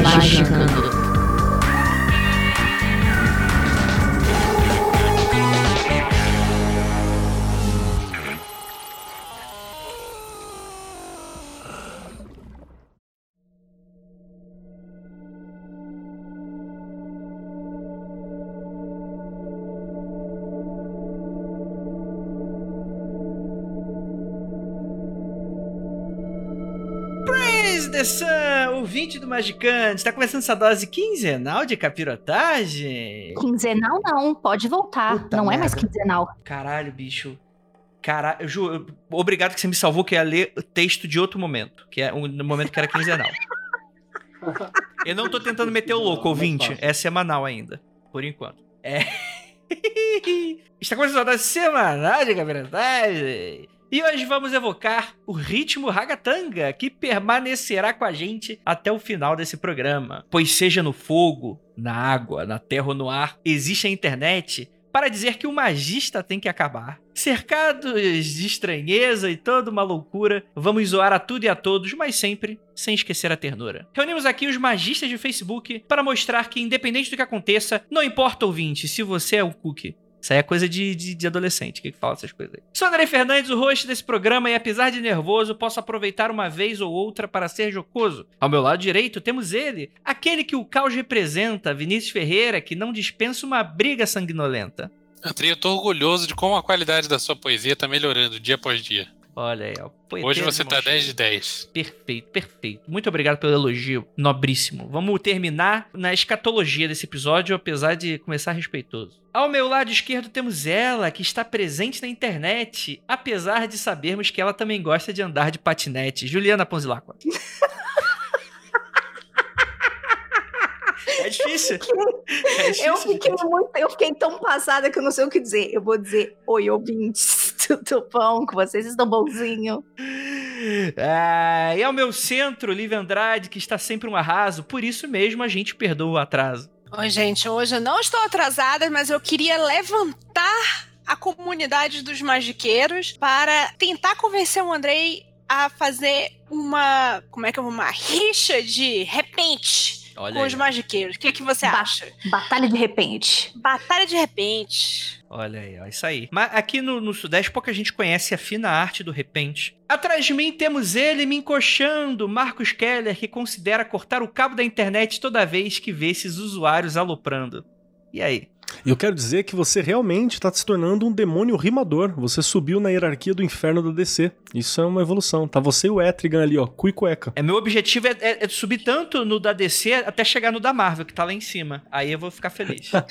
Magicando. Praise ouvinte do Magicante. Está começando essa dose quinzenal de capirotagem? Quinzenal não, pode voltar. Puta não é mais merda. quinzenal. Caralho, bicho. Caralho, Ju, obrigado que você me salvou, que eu ia ler o texto de outro momento. Que é um no momento que era quinzenal. Eu não tô tentando meter o louco, Não, ouvinte. É semanal ainda, por enquanto. É. Está começando a dose semanal de capirotagem. E hoje vamos evocar o ritmo ragatanga, que permanecerá com a gente até o final desse programa. Pois seja no fogo, na água, na terra ou no ar, existe a internet para dizer que o magista tem que acabar. Cercados de estranheza e toda uma loucura, vamos zoar a tudo e a todos, mas sempre sem esquecer a ternura. Reunimos aqui os magistas de Facebook para mostrar que, independente do que aconteça, não importa ouvinte, se você é um cookie. Isso aí é coisa de, de, de adolescente, que fala essas coisas aí. Sou André Fernandes, o host desse programa, e apesar de nervoso, posso aproveitar uma vez ou outra para ser jocoso. Ao meu lado direito temos ele, aquele que o caos representa, Vinícius Ferreira, que não dispensa uma briga sanguinolenta. Andrei, eu tô orgulhoso de como a qualidade da sua poesia tá melhorando dia após dia. Olha aí, ó. poeteiro Hoje você tá mão cheia. 10 de 10. Perfeito, perfeito. Muito obrigado pelo elogio, nobríssimo. Vamos terminar na escatologia desse episódio, apesar de começar respeitoso. Ao meu lado esquerdo temos ela, que está presente na internet, apesar de sabermos que ela também gosta de andar de patinete. Juliana Ponzilacqua. É difícil. É difícil. Eu fiquei muito, eu fiquei tão passada que eu não sei o que dizer. Eu vou dizer, oi, ouvintes, tudo bom? Com vocês estão bonzinho? Ah, e ao meu centro, Lívia Andrade, que está sempre um arraso, por isso mesmo a gente perdoa o atraso. Oi, gente, hoje eu não estou atrasada, mas eu queria levantar a comunidade dos magiqueiros para tentar convencer o Andrei a fazer uma, como é que é, uma rixa de repente Olha com os aí. magiqueiros. O que, é que você Ba- acha? Batalha de repente. Batalha de repente. Olha aí, ó, isso aí. Mas aqui no, no Sudeste pouca gente conhece a fina arte do repente. Atrás de mim temos ele me encoxando, Marcos Keller, que considera cortar o cabo da internet toda vez que vê esses usuários aloprando. E aí? Eu quero dizer que você realmente tá se tornando um demônio rimador. Você subiu na hierarquia do inferno da DC. Isso é uma evolução. Tá você e o Etrigan ali, ó, cu e cueca. É, meu objetivo é, é- é subir tanto no da DC até chegar no da Marvel, que tá lá em cima. Aí eu vou ficar feliz.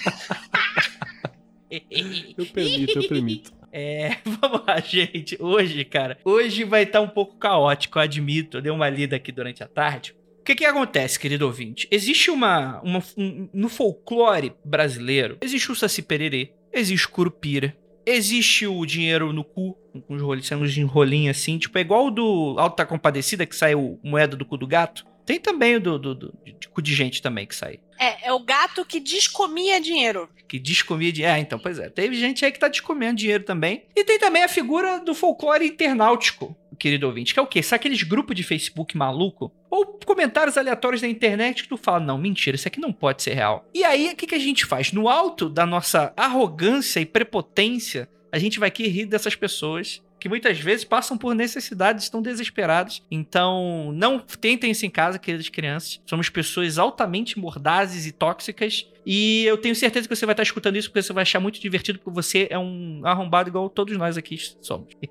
Eu permito, eu permito. É, vamos lá, gente. Hoje, cara, hoje vai estar um pouco caótico, eu admito. Eu dei uma lida aqui durante a tarde. O que que acontece, querido ouvinte? Existe uma, uma um- no folclore brasileiro, existe o saci pererê, existe o curupira, existe o dinheiro no cu, com os rolinhos, sendo enrolinhos assim, tipo, é igual o do Alta Compadecida que sai o moeda do cu do gato. Tem também o do, do, do- de, de cu de gente também que sai. É, é o gato que descomia dinheiro. Que descomia dinheiro. Ah, então, pois é. Teve gente aí que tá descomendo dinheiro também. E tem também a figura do folclore internautico, querido ouvinte, que é o quê? São aqueles grupos de Facebook maluco? Ou comentários aleatórios na internet que tu fala, não, mentira, isso aqui não pode ser real. E aí, o que, que a gente faz? No alto da nossa arrogância e prepotência, a gente vai aqui rir dessas pessoas que muitas vezes passam por necessidades, estão desesperados. Então, não tentem isso em casa, queridas crianças. Somos pessoas altamente mordazes e tóxicas. E eu tenho certeza que você vai estar escutando isso porque você vai achar muito divertido, porque você é um arrombado igual todos nós aqui somos.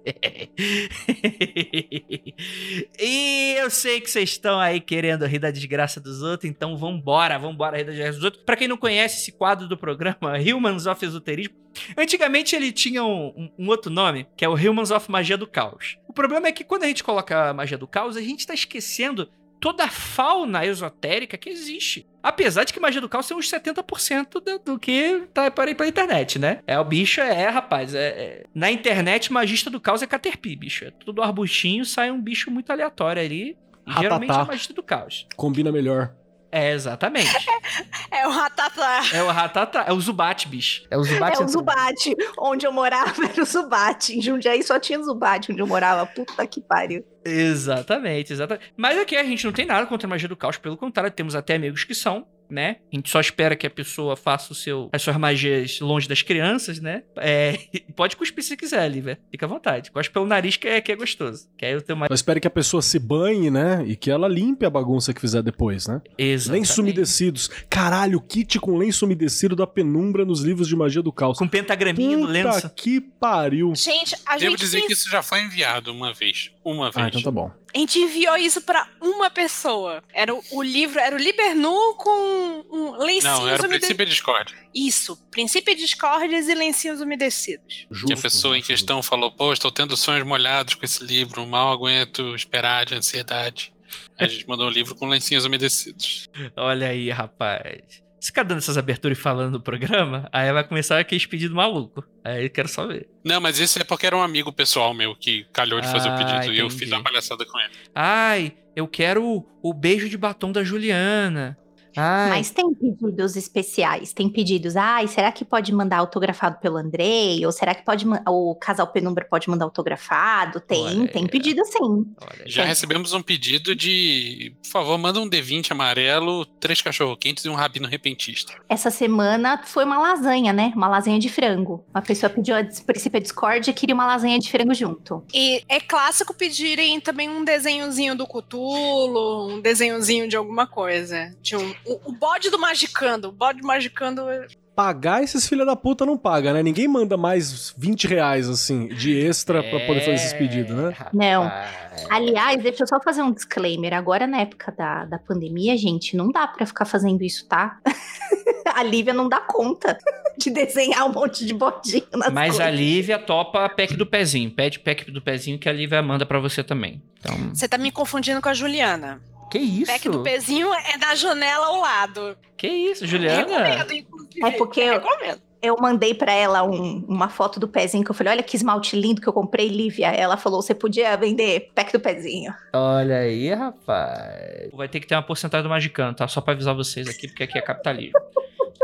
e eu sei que vocês estão aí querendo rir da desgraça dos outros, então vambora, vambora rir da desgraça dos outros. Pra quem não conhece esse quadro do programa, Humans of Esoterismo, Antigamente ele tinha um, um- outro nome, que é o Humans of Magia do Caos. O problema é que quando a gente coloca a magia do caos, a gente tá esquecendo toda a fauna esotérica que existe. Apesar de que magia do caos tem uns 70% do, do que tá para ir pela internet, né? É, o bicho é, rapaz, é, é- Na internet, magista do caos é Caterpie, bicho. É tudo arbustinho, sai um bicho muito aleatório ali. E geralmente é magista do caos. Combina melhor. É, exatamente. É o Ratatá. é o Ratatá. É o Zubat, bicho. É o Zubat. É o Zubate. Onde eu morava era o Zubate. Em Jundiaí só tinha Zubate onde eu morava. Puta que pariu. Exatamente, exatamente. Mas aqui a gente não tem nada contra a magia do caos, pelo contrário, temos até amigos que são, né? A gente só espera que a pessoa faça o seu, as suas magias longe das crianças, né? É, pode cuspir se quiser, Lívia. Fica à vontade. Cospe pelo nariz que é, que é gostoso. Que aí eu tenho mais. Eu espero que a pessoa se banhe, né? E que ela limpe a bagunça que fizer depois, né? Exatamente. Lenço umedecidos. Caralho, kit com lenço umedecido da penumbra nos livros de magia do caos. Com pentagraminha no Puta lenço. que pariu. Gente, a Devo gente, dizer fez- que isso já foi enviado uma vez. Uma vez. Ah, então tá bom. A gente enviou isso pra uma pessoa. Era o, o livro, era o Libernu com um lencinhos Não, era o umedecidos. princípio Discord. Isso, princípio de discórdias e lencinhos umedecidos. Que a Justo, pessoa em justo. questão falou: Pô, estou tendo sonhos molhados com esse livro, mal aguento esperar de ansiedade. A gente mandou um livro com lencinhos umedecidos. Olha aí, rapaz. Se ficar dando essas aberturas e falando no programa, aí vai começar aquele pedido maluco. Aí eu quero só ver. Não, mas isso é porque era um amigo pessoal meu que calhou de fazer Ah, o pedido e eu entendi. fiz uma palhaçada com ele. Ai, eu quero o, o beijo de batom da Juliana. Ai, Mas tem pedidos especiais, tem pedidos. Ai, será que pode mandar autografado pelo Andrei? Ou será que pode o casal Penumbra pode mandar autografado? Tem, Olha tem aí. pedido sim. olha. Já recebemos um pedido de, por favor, manda um D20 amarelo, três cachorro-quentes e um rabino repentista. Essa semana foi uma lasanha, né? Uma lasanha de frango. Uma pessoa pediu a princípio Discord e queria uma lasanha de frango junto. E é clássico pedirem também um desenhozinho do Cutulo, um desenhozinho de alguma coisa. De um, o, o bode do Magicando. O bode do Magicando. Pagar esses filha da puta não paga, né? Ninguém manda mais 20 reais, assim, de extra pra poder fazer esses pedidos, né? Não. Aliás, deixa eu só fazer um disclaimer. Agora, na época da, da pandemia, gente, não dá pra ficar fazendo isso, tá? a Lívia não dá conta de desenhar um monte de bodinho nas Mas a coisas. Lívia topa a pack do pezinho. Pede pack do pezinho que a Lívia manda pra você também. Então, Você tá me confundindo com a Juliana. Que isso? Pack do pezinho é da janela ao lado. Que isso, Juliana? Recomendo, inclusive. É porque eu- Recomendo. Eu mandei pra ela um- uma foto do pezinho que eu falei: olha que esmalte lindo que eu comprei, Lívia. Ela falou: você podia vender pack do pezinho. Olha aí, rapaz. Vai ter que ter uma porcentagem do Magicano, tá? Só pra avisar vocês aqui, porque aqui é capitalismo.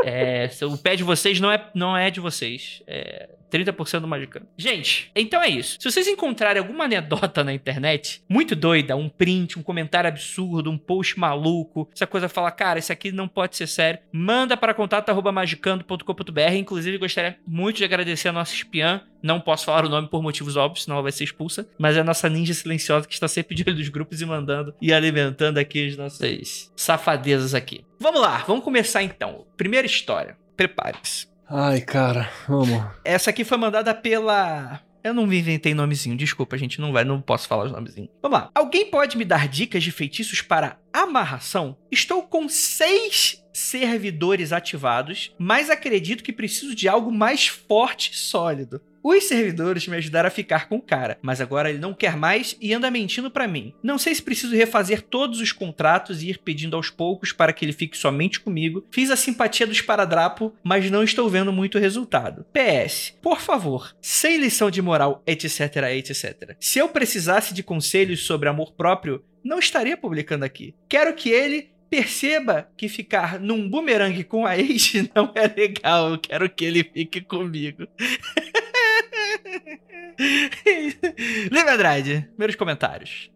É, o pé de vocês não é, não é de vocês. É 30% do Magicano. Gente, então é isso. Se vocês encontrarem alguma anedota na internet, muito doida, um print, um comentário absurdo, um post maluco, essa coisa fala, cara, isso aqui não pode ser sério, manda para contato.magicando.com.br. Inclusive, gostaria muito de agradecer a nossa espiã. Não posso falar o nome por motivos óbvios, senão ela vai ser expulsa. Mas é a nossa ninja silenciosa que está sempre de olho dos grupos e mandando e alimentando aqui as nossas safadezas aqui. Vamos lá, vamos começar então. Primeira história. Prepare-se. Ai, cara, vamos. Essa aqui foi mandada pela. Eu não me inventei nomezinho, desculpa, gente, não vai, não posso falar os nomezinhos. Vamos lá. Alguém pode me dar dicas de feitiços para amarração? Estou com seis servidores ativados, mas acredito que preciso de algo mais forte e sólido. Os servidores me ajudaram a ficar com o cara, mas agora ele não quer mais e anda mentindo pra mim. Não sei se preciso refazer todos os contratos e ir pedindo aos poucos para que ele fique somente comigo. Fiz a simpatia do esparadrapo, mas não estou vendo muito resultado. PS, por favor, sem lição de moral, etc, etc. Se eu precisasse de conselhos sobre amor próprio, não estaria publicando aqui. Quero que ele perceba que ficar num bumerangue com a ex não é legal. Eu quero que ele fique comigo. Lívia Andrade, primeiros comentários.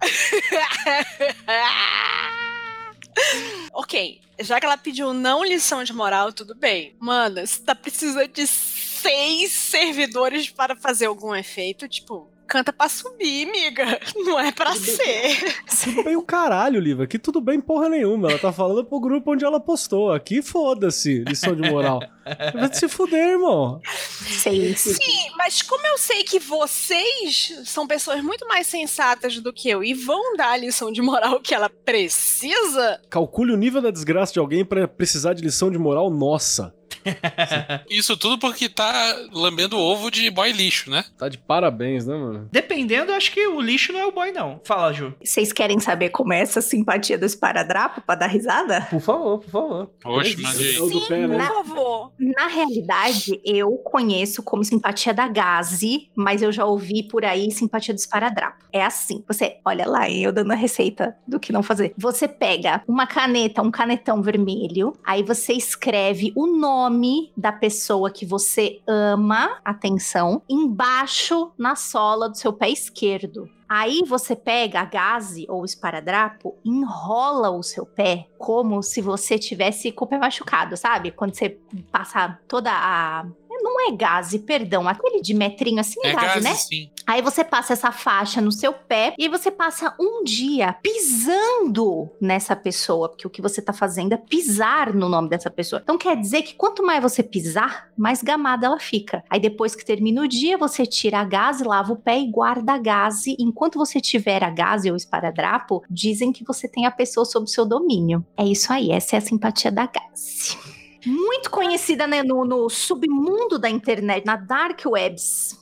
ok, já que ela pediu não lição de moral, tudo bem. Mano, você tá precisando de seis servidores para fazer algum efeito, tipo, canta pra subir, amiga. Não é pra ser. Tudo bem o caralho, Liva. Aqui tudo bem porra nenhuma. Ela tá falando pro grupo onde ela postou. Aqui foda-se, lição de moral. Vai se fuder, irmão. Seis. Sim, mas como eu sei que vocês são pessoas muito mais sensatas do que eu e vão dar a lição de moral que ela precisa, Calcule o nível da desgraça de alguém pra precisar de lição de moral nossa. Isso tudo porque tá lambendo ovo de boy lixo, né? Tá de parabéns, né, mano? Dependendo, eu acho que o lixo não é o boy, não. Fala, Ju. Vocês querem saber como é essa simpatia do esparadrapo pra dar risada? Por favor, por favor. Oxe. É o do pé, Por né? favor. Na realidade, eu conheço como simpatia da Gaze, mas eu já ouvi por aí simpatia do esparadrapo. É assim, você, olha lá, eu dando a receita do que não fazer. Você pega uma caneta, um canetão vermelho, aí você escreve o nome da pessoa que você ama, atenção, embaixo na sola do seu pé esquerdo. Aí você pega a gaze ou esparadrapo, enrola o seu pé como se você tivesse com o pé machucado, sabe? Quando você passa toda a. Não é gaze, perdão, aquele de metrinho assim é, É gaze, gaze, né? sim. Aí você passa essa faixa no seu pé e aí você passa um dia pisando nessa pessoa, porque o que você tá fazendo é pisar no nome dessa pessoa. Então quer dizer que quanto mais você pisar, mais gamada ela fica. Aí depois que termina o dia, você tira a gaze, lava o pé e guarda a gaze. Enquanto você tiver a gaze ou esparadrapo, dizem que você tem a pessoa sob seu domínio. É isso aí, essa é a simpatia da gaze. Muito conhecida né, no, no submundo da internet, na dark webs.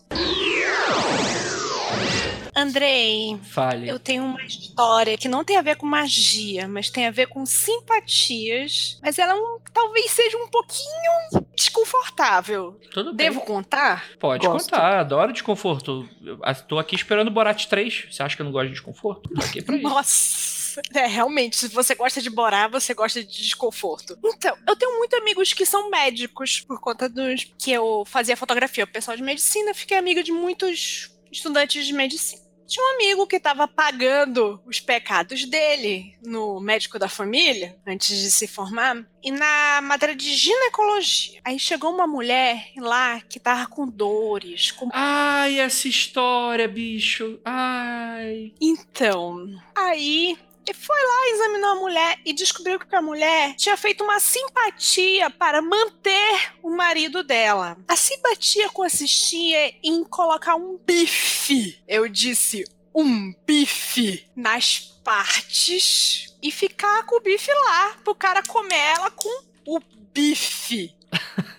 Andrei, Fale. eu tenho uma história que não tem a ver com magia, mas tem a ver com simpatias. Mas ela é um- talvez seja um pouquinho desconfortável. Tudo bem. Devo contar? Pode Gosto. contar, adoro desconforto. Eu tô aqui esperando o Borat 3. Você acha que eu não gosto de desconforto? Tô aqui pra isso. Nossa! É, realmente, se você gosta de borar, você gosta de desconforto. Então, eu tenho muitos amigos que são médicos, por conta dos que eu fazia fotografia. O pessoal de medicina, fiquei amiga de muitos estudantes de medicina. Tinha um amigo que estava pagando os pecados dele no médico da família, antes de se formar, e na matéria de ginecologia. Aí chegou uma mulher lá que tava com dores, com Ai, essa história, bicho. Ai. Então, aí ele foi lá, examinou a mulher e descobriu que a mulher tinha feito uma simpatia para manter o marido dela. A simpatia consistia em colocar um bife. Eu disse um bife nas partes e ficar com o bife lá pro cara comer ela com o bife.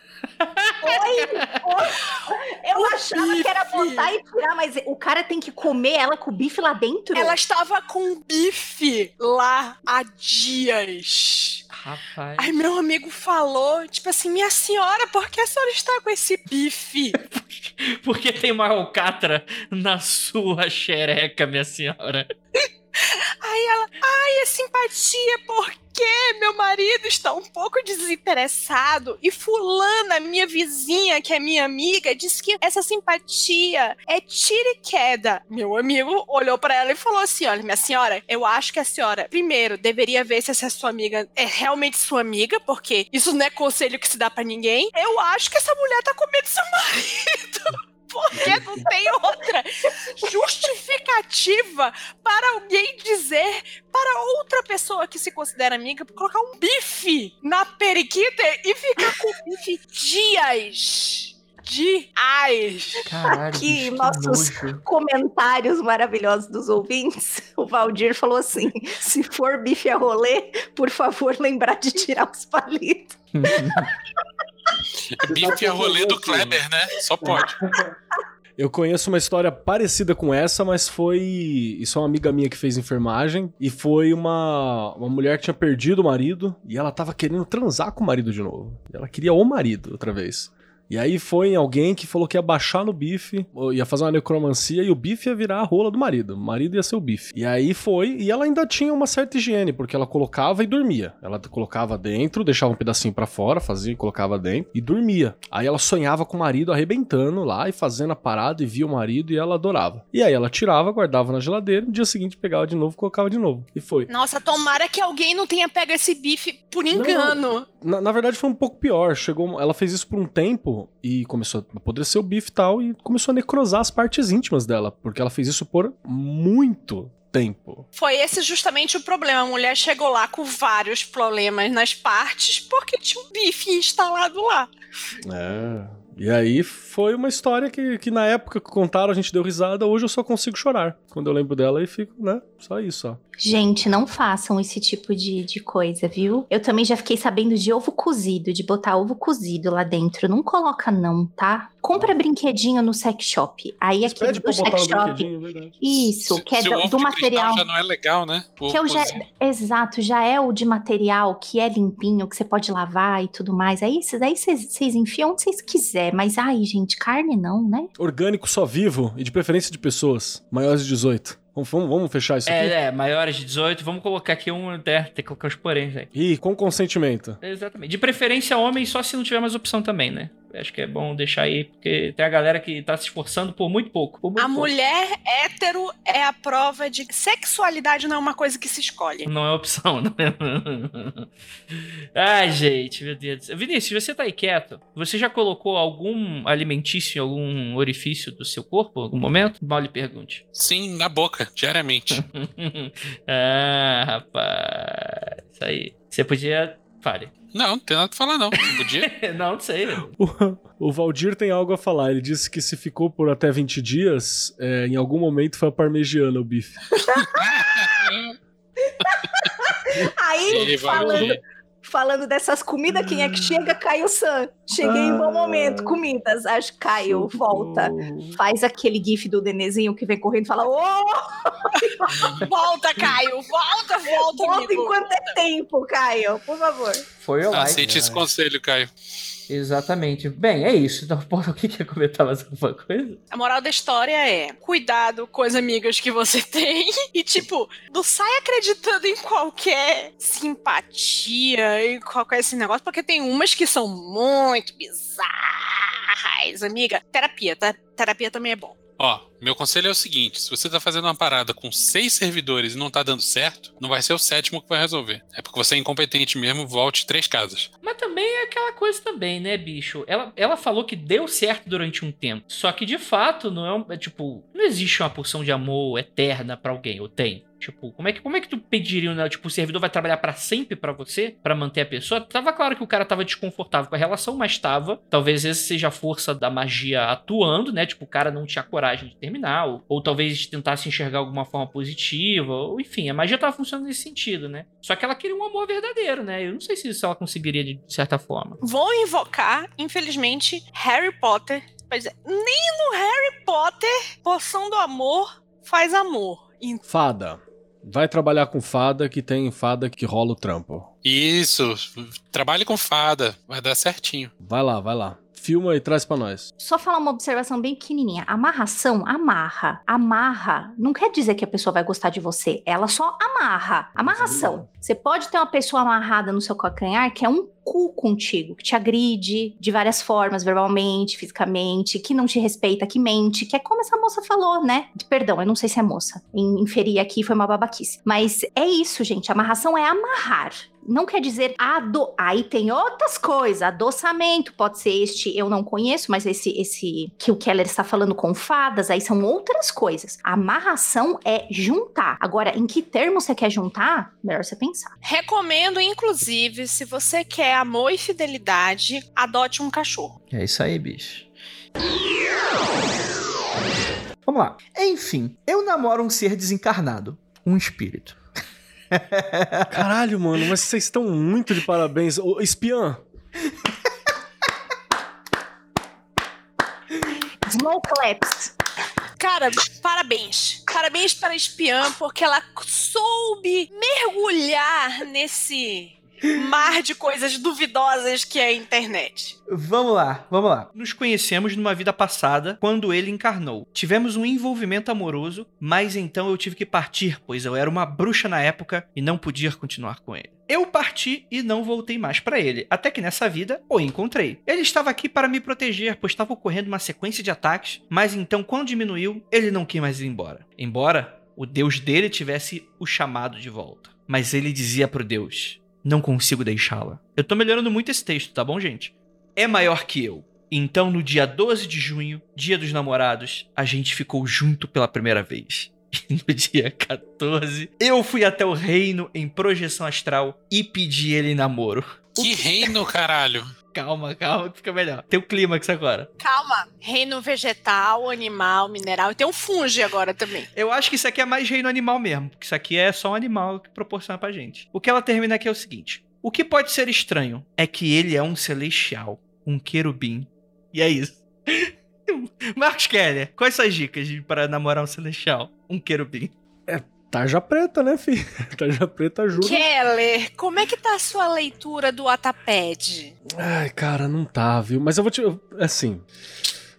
Eu O achava que era bife. botar e tirar, mas o cara tem que comer ela com o bife lá dentro? Ela estava com o bife lá há dias. Rapaz. Aí meu amigo falou, tipo assim, minha senhora, por que a senhora está com esse bife? Porque tem uma alcatra na sua xereca, minha senhora. Aí ela, ai, é simpatia, porque meu marido está um pouco desinteressado e fulana, minha vizinha, que é minha amiga, disse que essa simpatia é tira e queda. Meu amigo olhou para ela e falou assim, olha, minha senhora, eu acho que a senhora, primeiro, deveria ver se essa sua amiga é realmente sua amiga, porque isso não é conselho que se dá para ninguém. Eu acho que essa mulher tá com medo do seu marido. Porque não tem outra justificativa para alguém dizer para outra pessoa que se considera amiga colocar um bife na periquita e ficar com bife dias. Dias. Caralho, Que bicho, nossos nojo. comentários maravilhosos dos ouvintes. O Valdir falou assim: se for bife a rolê, por favor, lembrar de tirar os palitos. É bife a rolê do Kleber, né? Só pode. Eu conheço uma história parecida com essa, mas foi. Isso é uma amiga minha que fez enfermagem. E foi uma, uma mulher que tinha perdido o marido. E ela tava querendo transar com o marido de novo. E ela queria o marido outra vez. E aí foi alguém que falou que ia baixar no bife, ia fazer uma necromancia e o bife ia virar a rola do marido. O marido ia ser o bife. E aí foi, e ela ainda tinha uma certa higiene, porque ela colocava e dormia. Ela colocava dentro, deixava um pedacinho pra fora, fazia e colocava dentro e dormia. Aí ela sonhava com o marido arrebentando lá e fazendo a parada e via o marido e ela adorava. E aí ela tirava, guardava na geladeira, no dia seguinte pegava de novo, colocava de novo. E foi. Nossa, tomara que alguém não tenha pego esse bife por engano. Na, na verdade foi um pouco pior. Chegou, ela fez isso por um tempo e começou a apodrecer o bife e tal e começou a necrosar as partes íntimas dela, porque ela fez isso por muito tempo. Foi esse justamente o problema. A mulher chegou lá com vários problemas nas partes porque tinha um bife instalado lá. É. E aí foi uma história que, que na época que contaram a gente deu risada, hoje eu só consigo chorar. Quando eu lembro dela e fico, né? Só isso, ó. Gente, não façam esse tipo de, de coisa, viu? Eu também já fiquei sabendo de ovo cozido, de botar ovo cozido lá dentro. Não coloca não, tá? Compra brinquedinho no sex shop. Aí Mas aquele pede do sex no shop. é. Isso, Se- que é do, ovo do material. já não é legal, né? Que eu já, exato, já é o de material que é limpinho, que você pode lavar e tudo mais. Aí vocês aí vocês- vocês enfiam onde vocês quiser, mas ai, gente, carne não, né? Orgânico só vivo e de preferência de pessoas maiores de 18. Vamos, vamos, vamos fechar isso aqui? É, é, maiores de 18, vamos colocar aqui um. É, tem que colocar os poréns aí. E com consentimento. Exatamente. De preferência, homem, só se não tiver mais opção também, né? Acho que é bom deixar aí, porque tem a galera que tá se esforçando por muito pouco. por muito A pouco. mulher hétero é a prova de que sexualidade não é uma coisa que se escolhe. Não é opção, não é? Ai, gente, meu Deus do céu. Vinícius, você tá aí quieto? Você já colocou algum alimentício em algum orifício do seu corpo em algum momento? Mal lhe pergunte. Sim, na boca, diariamente. ah, rapaz. Isso aí. Você podia. Fale. Não, não tem nada pra falar, não. Podia. não, não sei. O, o Valdir tem algo a falar. Ele disse que se ficou por até 20 dias, é, em algum momento foi a parmegiana o bife. Aí, Ele falando. Falando dessas comidas, quem é que chega? Caio San. Cheguei em bom momento, comidas. Acho que Caio, volta. Faz aquele gif do Nenezinho que vem correndo e fala: Ô, Volta, Caio! Volta, volta, volta amigo! enquanto é tempo, Caio, por favor. Foi o like. Aceite esse conselho, Caio. Exatamente. Bem, é isso. Então, porra, o que quer comentar mais alguma coisa? A moral da história é: cuidado com as amigas que você tem e, tipo, não sai acreditando em qualquer simpatia, em qualquer esse negócio, porque tem umas que são muito bizarras, amiga. Terapia, tá? Terapia também é bom. Ó, meu conselho é o seguinte: se você tá fazendo uma parada com seis servidores e não tá dando certo, não vai ser o sétimo que vai resolver. É porque você é incompetente mesmo, volte três casas. Mas também é aquela coisa também, né, bicho? Ela, ela falou que deu certo durante um tempo. Só que, de fato, não é, um, é tipo... Não existe uma porção de amor eterna pra alguém, ou tem? Tipo, como é que, como é que tu pediria, né? Tipo, o servidor vai trabalhar pra sempre pra você? pra manter a pessoa? Tava claro que o cara tava desconfortável com a relação, mas tava. Talvez esse seja a força da magia atuando, né? Tipo, o cara não tinha coragem de terminar. Ou, ou talvez tentasse enxergar alguma forma positiva. Ou, enfim, a magia tava funcionando nesse sentido, né? Só que ela queria um amor verdadeiro, né? Eu não sei se isso ela conseguiria de certa forma. Vou invocar, infelizmente, Harry Potter. Pois é, nem no Harry Potter, poção do amor faz amor. Fada. Vai trabalhar com fada, que tem fada que rola o trampo. Isso, trabalhe com fada, vai dar certinho. Vai lá, vai lá. Filma e traz pra nós. Só falar uma observação bem pequenininha. Amarração, amarra. Amarra não quer dizer que a pessoa vai gostar de você. Ela só amarra. Amarração. Você pode ter uma pessoa amarrada no seu calcanhar que é um cu contigo, que te agride de várias formas, verbalmente, fisicamente, que não te respeita, que mente, que é como essa moça falou, né? Perdão, eu não sei se é moça. In- Inferir aqui foi uma babaquice. Mas é isso, gente. Amarração é amarrar. Não quer dizer ado. Aí tem outras coisas. Adoçamento pode ser este, eu não conheço, mas esse, esse que o Keller está falando com fadas, aí são outras coisas. Amarração é juntar. Agora, em que termo você quer juntar? Melhor você pensar. recomendo, inclusive, se você quer amor e fidelidade, adote um cachorro. É isso aí, bicho. Vamos lá. Enfim, eu namoro um ser desencarnado, um espírito. Caralho, mano, mas vocês estão muito de parabéns. Ô, espiã, Small claps. Cara, parabéns. Parabéns para a espiã, porque ela soube mergulhar nesse mar de coisas duvidosas que é a internet. Vamos lá, vamos lá. Nos conhecemos numa vida passada, quando ele encarnou. Tivemos um envolvimento amoroso, mas então eu tive que partir, pois eu era uma bruxa na época e não podia continuar com ele. Eu parti e não voltei mais pra ele, até que nessa vida o encontrei. Ele estava aqui para me proteger, pois estava ocorrendo uma sequência de ataques, mas então quando diminuiu, ele não quis mais ir embora. Embora o deus dele tivesse o chamado de volta. Mas ele dizia pro deus: Não consigo deixá-la. Eu tô melhorando muito esse texto, tá bom, gente? É maior que eu. Então, no dia 12 de junho, dia dos namorados, a gente ficou junto pela primeira vez. E no dia 14, eu fui até o reino em projeção astral e pedi ele namoro. Que reino, caralho. Calma, calma, que fica melhor. Tem o clímax agora. Calma. Reino vegetal, animal, mineral. E tem um fungi agora também. Eu acho que isso aqui é mais reino animal mesmo, porque isso aqui é só um animal que proporciona pra gente. O que ela termina aqui é o seguinte: o que pode ser estranho é que ele é um celestial, um querubim. E é isso. Marcos Keller, quais são as dicas de- para namorar um celestial? Um querubim. Tarja preta, né, filho? Tarja preta ajuda. Keller, como é que tá a sua leitura do Ataped? Ai, cara, não tá, viu? Mas eu vou te. Assim.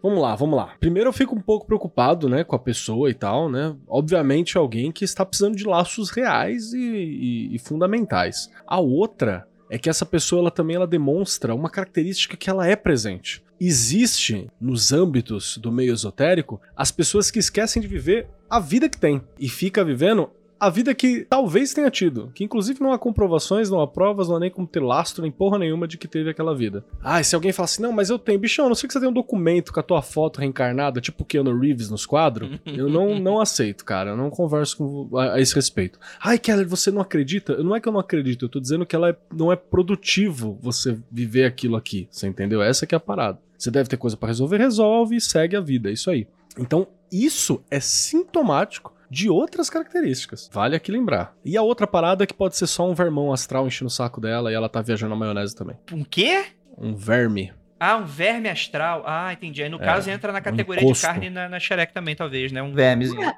Vamos lá, vamos lá. Primeiro eu fico um pouco preocupado, né, com a pessoa e tal, né? Obviamente alguém que está precisando de laços reais e, e- e fundamentais. A outra é que essa pessoa ela também ela demonstra uma característica que ela é presente. Existe nos âmbitos do meio esotérico as pessoas que esquecem de viver a vida que tem e fica vivendo a vida que talvez tenha tido, que inclusive não há comprovações, não há provas, não há nem como ter lastro, nem porra nenhuma de que teve aquela vida. Ah, e se alguém falar assim, não, mas eu tenho, bichão, não sei que você tem um documento com a tua foto reencarnada, tipo Keanu Reeves nos quadros, eu não, não aceito, cara, eu não converso com, a, a esse respeito. Ai, Keller, você não acredita? Não é que eu não acredito, eu tô dizendo que ela é- não é produtivo você viver aquilo aqui, você entendeu? Essa que é a parada. Você deve ter coisa pra resolver, resolve e segue a vida, é isso aí. Então, isso é sintomático de outras características. Vale aqui lembrar. E a outra parada é que pode ser só um vermão astral enchendo o saco dela e ela tá viajando na maionese também. Um quê? Um verme. Ah, um verme astral. Ah, entendi. Aí no É, caso entra na categoria de encosto. carne na, na xereca também, talvez, né? Um vermezinho.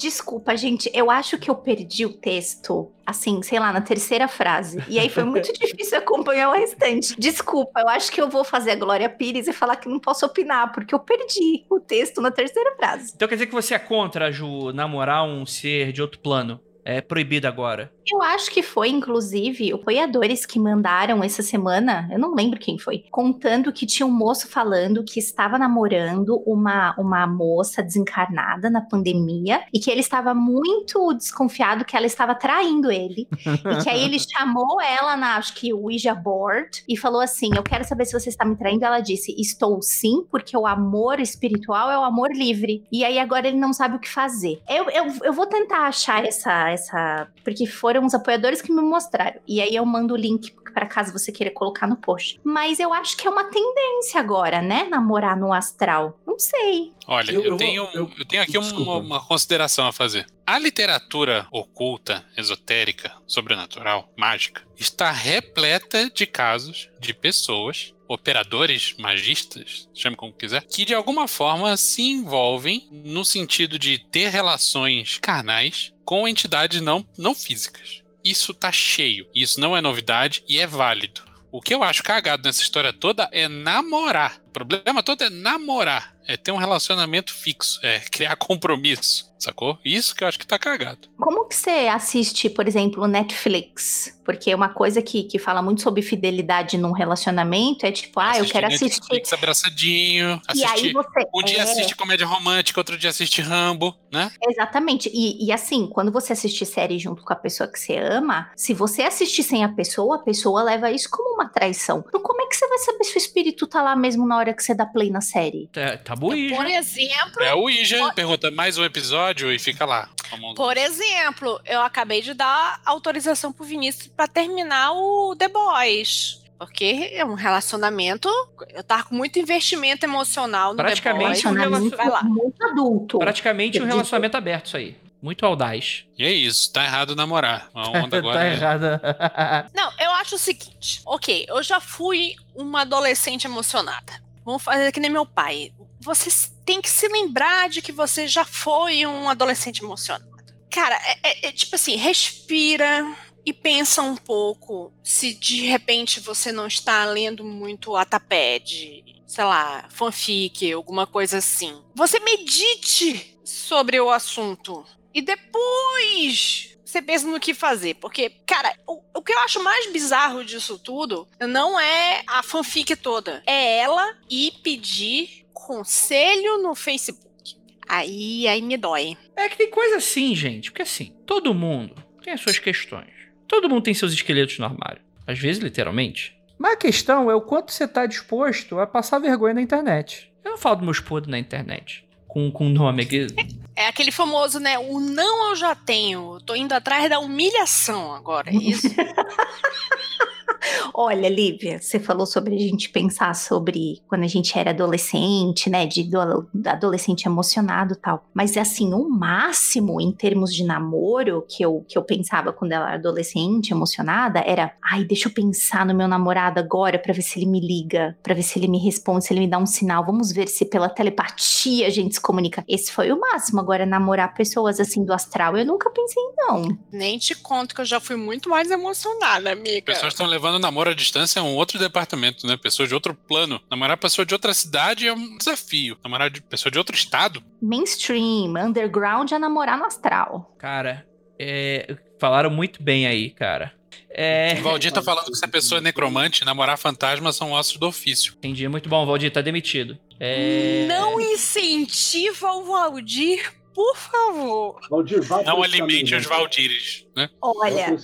Desculpa, gente, eu acho que eu perdi o texto, assim, sei lá, na terceira frase. E aí foi muito difícil acompanhar o restante. Desculpa, eu acho que eu vou fazer a Glória Pires e falar que não posso opinar, porque eu perdi o texto na terceira frase. Então quer dizer que você é contra, Ju, namorar um ser de outro plano? É proibido agora. Eu acho que foi, inclusive, apoiadores que mandaram essa semana, eu não lembro quem foi, contando que tinha um moço falando que estava namorando uma, uma moça desencarnada na pandemia e que ele estava muito desconfiado que ela estava traindo ele. e que aí ele chamou ela na, acho que, Ouija Board e falou assim: Eu quero saber se você está me traindo. Ela disse: Estou sim, porque o amor espiritual é o amor livre. E aí agora ele não sabe o que fazer. Eu, eu, eu vou tentar achar essa, essa. Porque foram os apoiadores que me mostraram. E aí eu mando o link para caso você queira colocar no post. Mas eu acho que é uma tendência agora, né? Namorar no astral. Não sei. Olha, Eu- eu, eu tenho, vou- eu- eu tenho aqui um- uma, uma consideração a fazer. A literatura oculta, esotérica, sobrenatural, mágica, está repleta de casos de pessoas, operadores, magistas, chame como quiser, que de alguma forma se envolvem no sentido de ter relações carnais com entidades não, não físicas. Isso tá cheio. Isso não é novidade e é válido. O que eu acho cagado nessa história toda é namorar. O problema todo é namorar. É ter um relacionamento fixo. É criar compromisso. Sacou? Isso que eu acho que tá cagado. Como que você assiste, por exemplo, Netflix? Porque uma coisa que, que fala muito sobre fidelidade num relacionamento é tipo, ah, eu quero assistir. Netflix abraçadinho. E aí Assistir. você. Um dia é, assiste comédia romântica, outro dia assiste Rambo, né? Exatamente. E, e assim, quando você assiste série junto com a pessoa que você ama, se você assistir sem a pessoa, a pessoa leva isso como uma traição. Então, como é que você vai saber se o espírito tá lá mesmo na hora que você dá play na série? Tá, tabu aí, Por exemplo, É o Ija, pergunta mais um episódio e fica lá. por exemplo, eu acabei de dar autorização pro Vinícius pra terminar o The Boys. Porque é um relacionamento. Eu tava com muito investimento emocional no Praticamente The um Boys. relacion- Vai lá. muito adulto. Praticamente um Eu relacionamento aberto, isso aí. Muito audaz. E é isso, tá errado namorar. A onda agora tá é- errada. Não, eu acho o seguinte. Ok, eu já fui uma adolescente emocionada. Vamos fazer que nem meu pai. Você tem que se lembrar de que você já foi um adolescente emocionado. Cara, é, é- é tipo assim, respira e pensa um pouco se de repente você não está lendo muito Ataped, sei lá, fanfic, alguma coisa assim. Você medite sobre o assunto e depois você pensa no que fazer. Porque, cara, o, o que eu acho mais bizarro disso tudo não é a fanfic toda. É ela ir pedir conselho no Facebook. Aí, aí me dói. É que tem coisa assim, gente. Porque assim, todo mundo tem as suas questões. Todo mundo tem seus esqueletos no armário. Às vezes, literalmente. Mas a questão é o quanto você tá disposto a passar vergonha na internet. Eu não falo dos meus podres na internet. Com, com nome aqui. É aquele famoso, né? O não eu já tenho. Tô indo atrás da humilhação agora, é isso? Olha, Lívia, você falou sobre a gente pensar sobre quando a gente era adolescente, né? De do, adolescente emocionado e tal. Mas assim, o máximo em termos de namoro que eu, que eu pensava quando ela era adolescente, emocionada, era: ai, deixa eu pensar no meu namorado agora pra ver se ele me liga, pra ver se ele me responde, se ele me dá um sinal. Vamos ver se pela telepatia a gente se comunica. Esse foi o máximo. Agora, namorar pessoas assim do astral, eu nunca pensei, não. Nem te conto que eu já fui muito mais emocionada, amiga. Pessoas estão levando namoro à distância é um outro departamento, né? Pessoa de outro plano. Namorar pessoa de outra cidade é um desafio. Namorar de pessoa de outro estado. Mainstream, underground é namorar no astral. Cara, é, falaram muito bem aí, cara. É... O Valdir tá falando que se a pessoa é necromante, namorar fantasmas são ossos do ofício. Entendi, muito bom, Valdir, tá demitido. É... Não incentiva o Valdir por favor. Valdir, vá Não alimente caminho, os então. Valdires, né? Olha,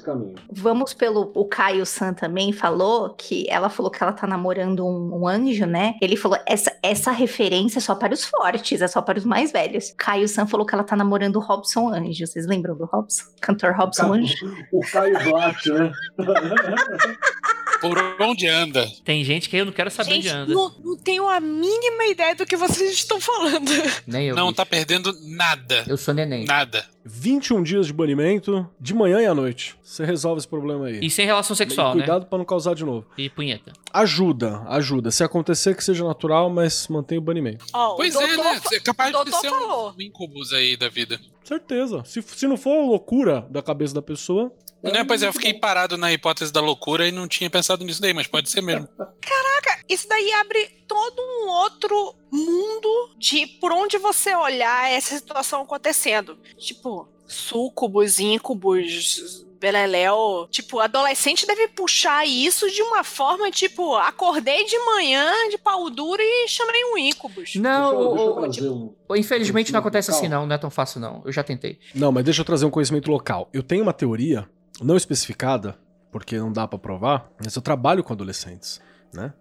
vamos pelo. O Caio San também falou que ela falou que ela tá namorando um, um anjo, né? Ele falou: essa, essa referência é só para os fortes, é só para os mais velhos. Caio San falou que ela tá namorando o Robson Anjo. Vocês lembram do Robson? Cantor Robson Anjo? O Caio Blatt, né? Por onde anda? Tem gente que eu não quero saber Gente, onde anda. não, não tenho a mínima ideia do que vocês estão falando. Nem eu. Não bicho. tá perdendo nada. Eu sou neném. Nada. 21 dias de banimento, de manhã e à noite. Você resolve esse problema aí. E sem relação sexual, E né? cuidado pra não causar de novo. E punheta. Ajuda, ajuda. Se acontecer, que seja natural, mas mantenha o banimento. Ó, o Pois é, doutor né? É capaz o de doutor ser falou. um incubus aí da vida. Certeza. Se, se não for loucura da cabeça da pessoa. Né? Pois é, eu fiquei parado na hipótese da loucura e não tinha pensado nisso daí, mas pode ser mesmo. Isso daí abre todo um outro mundo de por onde você olhar essa situação acontecendo. Tipo, sucubus, íncubos, beleléu. Tipo, adolescente deve puxar isso de uma forma, tipo, acordei de manhã de pau duro e chamei um íncubus. Não, Deixa eu- deixa eu o- o- trazer um- infelizmente não acontece Calma. assim não, não é tão fácil não. Eu já tentei. Não, mas deixa eu trazer um conhecimento local. Eu tenho uma teoria, não especificada, porque não dá pra provar, mas eu trabalho com adolescentes, né?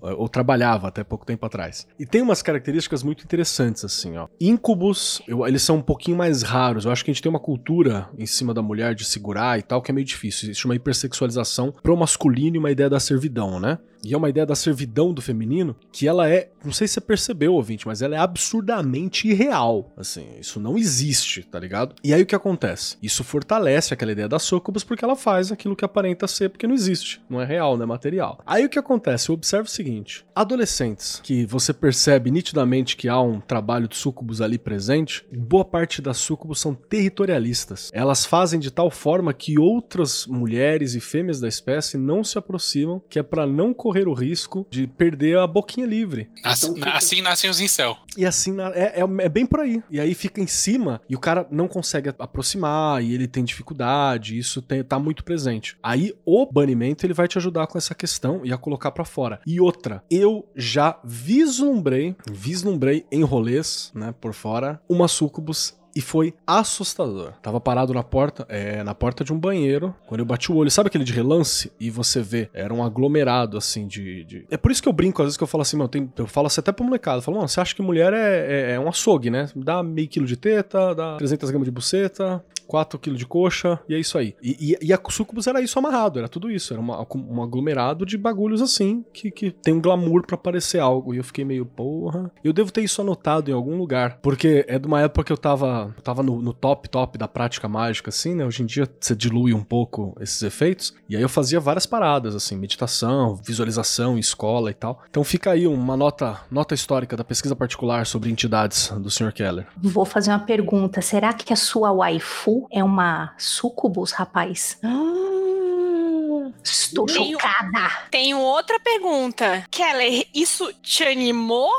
Ou trabalhava até pouco tempo atrás. E tem umas características muito interessantes, assim, ó. Íncubos, eu- eles são um pouquinho mais raros. Eu acho que a gente tem uma cultura em cima da mulher de segurar e tal, que é meio difícil. Existe uma hipersexualização pro masculino e uma ideia da servidão, né? E é uma ideia da servidão do feminino que ela é, não sei se você percebeu, ouvinte, mas ela é absurdamente irreal. Assim, isso não existe, tá ligado? E aí o que acontece? Isso fortalece aquela ideia da sucubus porque ela faz aquilo que aparenta ser porque não existe. Não é real, não é material. Aí o que acontece? Eu observo o seguinte: adolescentes que você percebe nitidamente que há um trabalho de sucubus ali presente, boa parte das sucubus são territorialistas. Elas fazem de tal forma que outras mulheres e fêmeas da espécie não se aproximam, que é pra não correr o risco de perder a boquinha livre. Assim, Então, fica- assim nascem os incel. E assim, é, é, é bem por aí. E aí fica em cima e o cara não consegue aproximar e ele tem dificuldade, isso tem, tá muito presente. Aí o banimento ele vai te ajudar com essa questão e a colocar pra fora. E outra, eu já vislumbrei, vislumbrei em rolês, né, por fora, uma sucubus e foi assustador. Tava parado na porta, é, na porta de um banheiro. Quando eu bati o olho, sabe aquele de relance? E você vê, era um aglomerado, assim, de. de- É por isso que eu brinco, às vezes que eu falo assim, mano, tem- eu falo assim até pro molecado. Eu falo, mano, você acha que mulher é, é, é um açougue, né? Dá meio quilo de teta, dá 300 gramas de buceta. 4 quilos de coxa, e é isso aí. E, e, e a sucubus era isso amarrado, era tudo isso. Era uma- um aglomerado de bagulhos assim, que, que tem um glamour pra parecer algo. E eu fiquei meio, porra. Eu devo ter isso anotado em algum lugar. Porque é de uma época que eu tava, eu tava no, no top, top da prática mágica, assim, né? Hoje em dia você dilui um pouco esses efeitos. E aí eu fazia várias paradas, assim, meditação, visualização, escola e tal. Então fica aí uma nota, nota histórica da pesquisa particular sobre entidades do Sr. Keller. Vou fazer uma pergunta. Será que a sua waifu é uma sucubus, rapaz? Hum, estou Tenho- chocada. Tenho outra pergunta. Keller, isso te animou?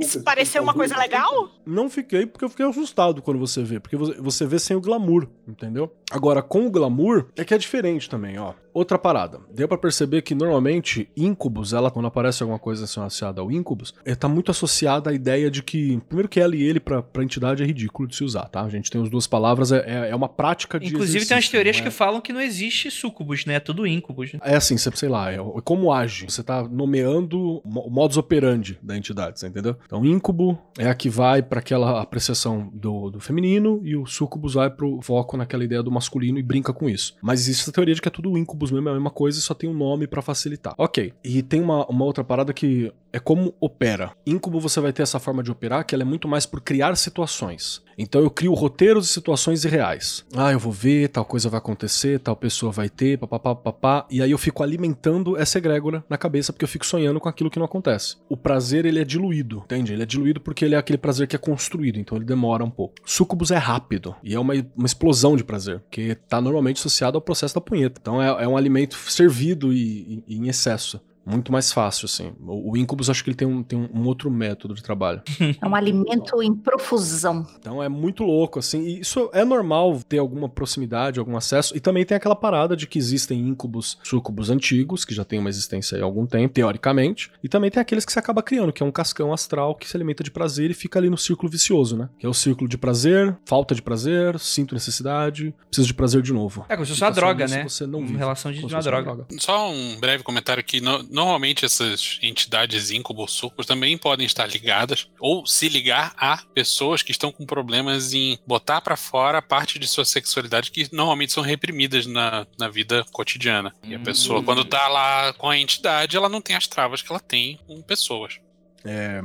Isso pareceu uma coisa legal? Não fiquei, porque eu fiquei assustado quando você vê. Porque você- vê sem o glamour, entendeu? Agora, com o glamour, é que é diferente também, ó. Outra parada. Deu pra perceber que normalmente incubus, ela, quando aparece alguma coisa associada ao incubus, é, tá muito associada à ideia de que, primeiro que ela e ele pra, pra entidade é ridículo de se usar, tá? A gente tem as duas palavras, é, é- é uma prática de Inclusive tem umas teorias não que é- falam que não existe sucubus, né? É tudo incubus. né? É assim, você, sei lá, é, como age. Você tá nomeando o modus operandi da entidade, você entendeu? Então, íncubo é a que vai para aquela apreciação do, do feminino e o sucubus vai pro foco naquela ideia do masculino e brinca com isso. Mas existe essa teoria de que é tudo íncubus mesmo, é a mesma coisa, só tem um nome para facilitar. Ok. E tem uma, uma outra parada que é como opera. Íncubo você vai ter essa forma de operar que ela é muito mais por criar situações. Então eu crio roteiros e situações irreais. Ah, eu vou ver, tal coisa vai acontecer, tal pessoa vai ter, papapá, papá. E aí eu fico alimentando essa egrégora na cabeça porque eu fico sonhando com aquilo que não acontece. O prazer, ele é diluído, entende? Ele é diluído porque ele é aquele prazer que é construído, então ele demora um pouco. Sucubus é rápido e é uma, uma explosão de prazer, que tá normalmente associado ao processo da punheta. Então é, é um alimento servido e, e, e em excesso muito mais fácil, assim. O, o Incubus, acho que ele tem, um, tem um, outro método de trabalho. É um alimento em profusão. Então é muito louco, assim. E isso é normal ter alguma proximidade, algum acesso. E também tem aquela parada de que existem Incubus, Sucubus antigos, que já tem uma existência há algum tempo, teoricamente. E também tem aqueles que você acaba criando, que é um cascão astral que se alimenta de prazer e fica ali no círculo vicioso, né? Que é o círculo de prazer, falta de prazer, sinto necessidade, preciso de prazer de novo. É como se fosse uma droga, né? Você não uma relação de uma droga. droga. Só um breve comentário aqui. No, normalmente essas entidades íncubos sucos também podem estar ligadas ou se ligar a pessoas que estão com problemas em botar para fora parte de sua sexualidade que normalmente são reprimidas na, na vida cotidiana. E a pessoa, quando tá lá com a entidade, ela não tem as travas que ela tem com pessoas. É,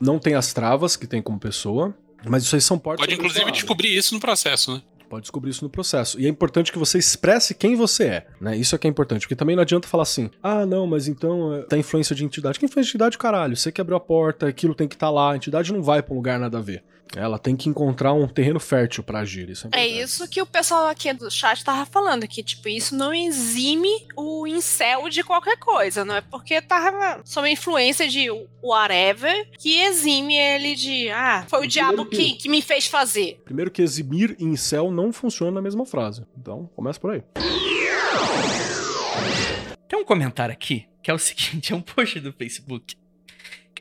não tem as travas que tem como pessoa, mas isso aí são portas. Pode inclusive descobrir isso no processo, né? Pode descobrir isso no processo. E é importante que você expresse quem você é, né? Isso é que é importante, porque também não adianta falar assim: "Ah, não, mas então tá influência de entidade". Que influência de entidade, caralho? Você que abriu a porta, aquilo tem que estar tá lá, a entidade não vai para um lugar nada a ver. Ela tem que encontrar um terreno fértil para agir. Isso é, é, isso que o pessoal aqui do chat tava falando, que tipo, isso não exime o incel de qualquer coisa, não é porque tava sob a influência de whatever que exime ele de, ah, foi o, o diabo que, que, que me fez fazer. Primeiro que eximir incel não funciona na mesma frase. Então, começa por aí. Tem um comentário aqui que é o seguinte, é um post do Facebook.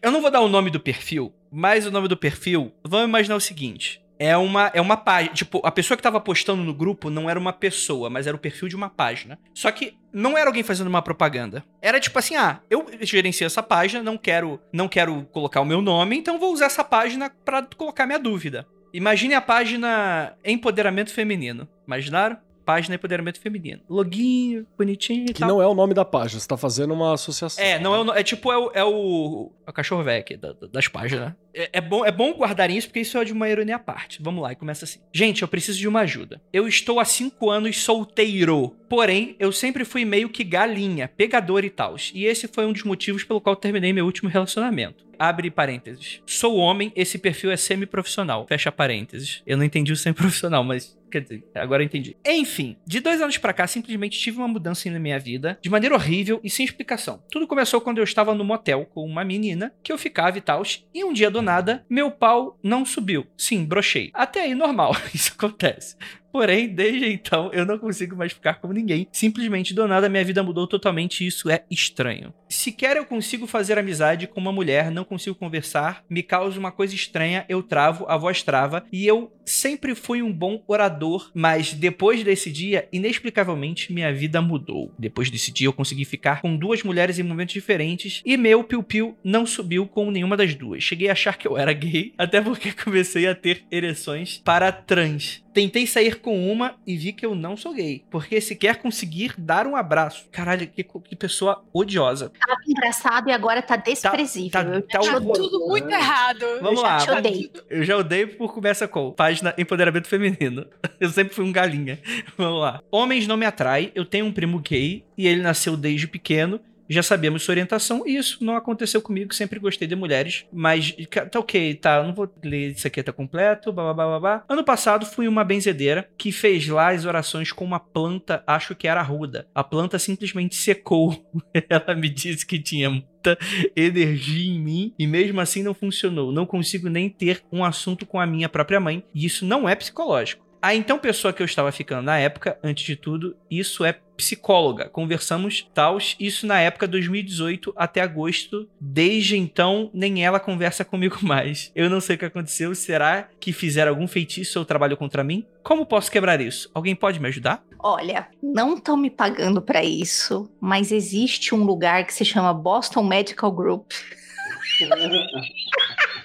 Eu não vou dar o nome do perfil, mas o nome do perfil, vamos imaginar o seguinte. É uma, é uma página. Tipo, a pessoa que tava postando no grupo não era uma pessoa, mas era o perfil de uma página. Só que não era alguém fazendo uma propaganda. Era tipo assim: ah, eu gerencio essa página, não quero, não quero colocar o meu nome, então vou usar essa página para colocar minha dúvida. Imagine a página Empoderamento Feminino. Imaginaram? Página Empoderamento Feminino. Loginho, bonitinho e Que tal. não é o nome da página, você tá fazendo uma associação. É, não é o, É tipo, é o, é o, é o cachorro velho aqui da, das páginas. É, é, bom, é bom guardar isso porque isso é de uma ironia à parte. Vamos lá, e começa assim. Gente, eu preciso de uma ajuda. Eu estou há cinco anos solteiro. Porém, eu sempre fui meio que galinha, pegador e tal. E esse foi um dos motivos pelo qual terminei meu último relacionamento. Abre parênteses. Sou homem, esse perfil é semi-profissional. Fecha parênteses. Eu não entendi o semi-profissional, mas Quer dizer, agora eu entendi. Enfim, de dois anos para cá, simplesmente tive uma mudança na minha vida, de maneira horrível e sem explicação. Tudo começou quando eu estava no motel com uma menina que eu ficava e tal, e um dia do nada, meu pau não subiu. Sim, brochei. Até aí, normal, isso acontece. Porém, desde então, eu não consigo mais ficar com ninguém. Simplesmente do nada minha vida mudou totalmente e isso é estranho. Sequer eu consigo fazer amizade com uma mulher, não consigo conversar, me causa uma coisa estranha, eu travo, a voz trava e eu sempre fui um bom orador, mas depois desse dia, inexplicavelmente, minha vida mudou. Depois desse dia, eu consegui ficar com duas mulheres em momentos diferentes e meu piu-piu não subiu com nenhuma das duas. Cheguei a achar que eu era gay, até porque comecei a ter ereções para trans. Tentei sair com uma e vi que eu não sou gay. Porque sequer conseguir dar um abraço. Caralho, que, que pessoa odiosa. Tava engraçado e agora tá desprezível. Tá, tá, tá tudo muito errado. Vamos eu lá. Já odeio. Eu já odeio por começa com página Empoderamento Feminino. Eu sempre fui um galinha. Vamos lá. Homens não me atraem. Eu tenho um primo gay e ele nasceu desde pequeno já sabíamos sua orientação e isso não aconteceu comigo, sempre gostei de mulheres, mas tá ok, tá, não vou ler isso aqui tá completo, blá, blá, blá, blá. Ano passado fui uma benzedeira que fez lá as orações com uma planta, acho que era ruda. A planta simplesmente secou. Ela me disse que tinha muita energia em mim e mesmo assim não funcionou. Não consigo nem ter um assunto com a minha própria mãe e isso não é psicológico. A então pessoa que eu estava ficando na época, antes de tudo, isso é psicóloga. Conversamos tals, isso na época 2018 até agosto. Desde então, nem ela conversa comigo mais. Eu não sei o que aconteceu. Será que fizeram algum feitiço ou trabalho contra mim? Como posso quebrar isso? Alguém pode me ajudar? Olha, não estão me pagando para isso, mas existe um lugar que se chama Boston Medical Group.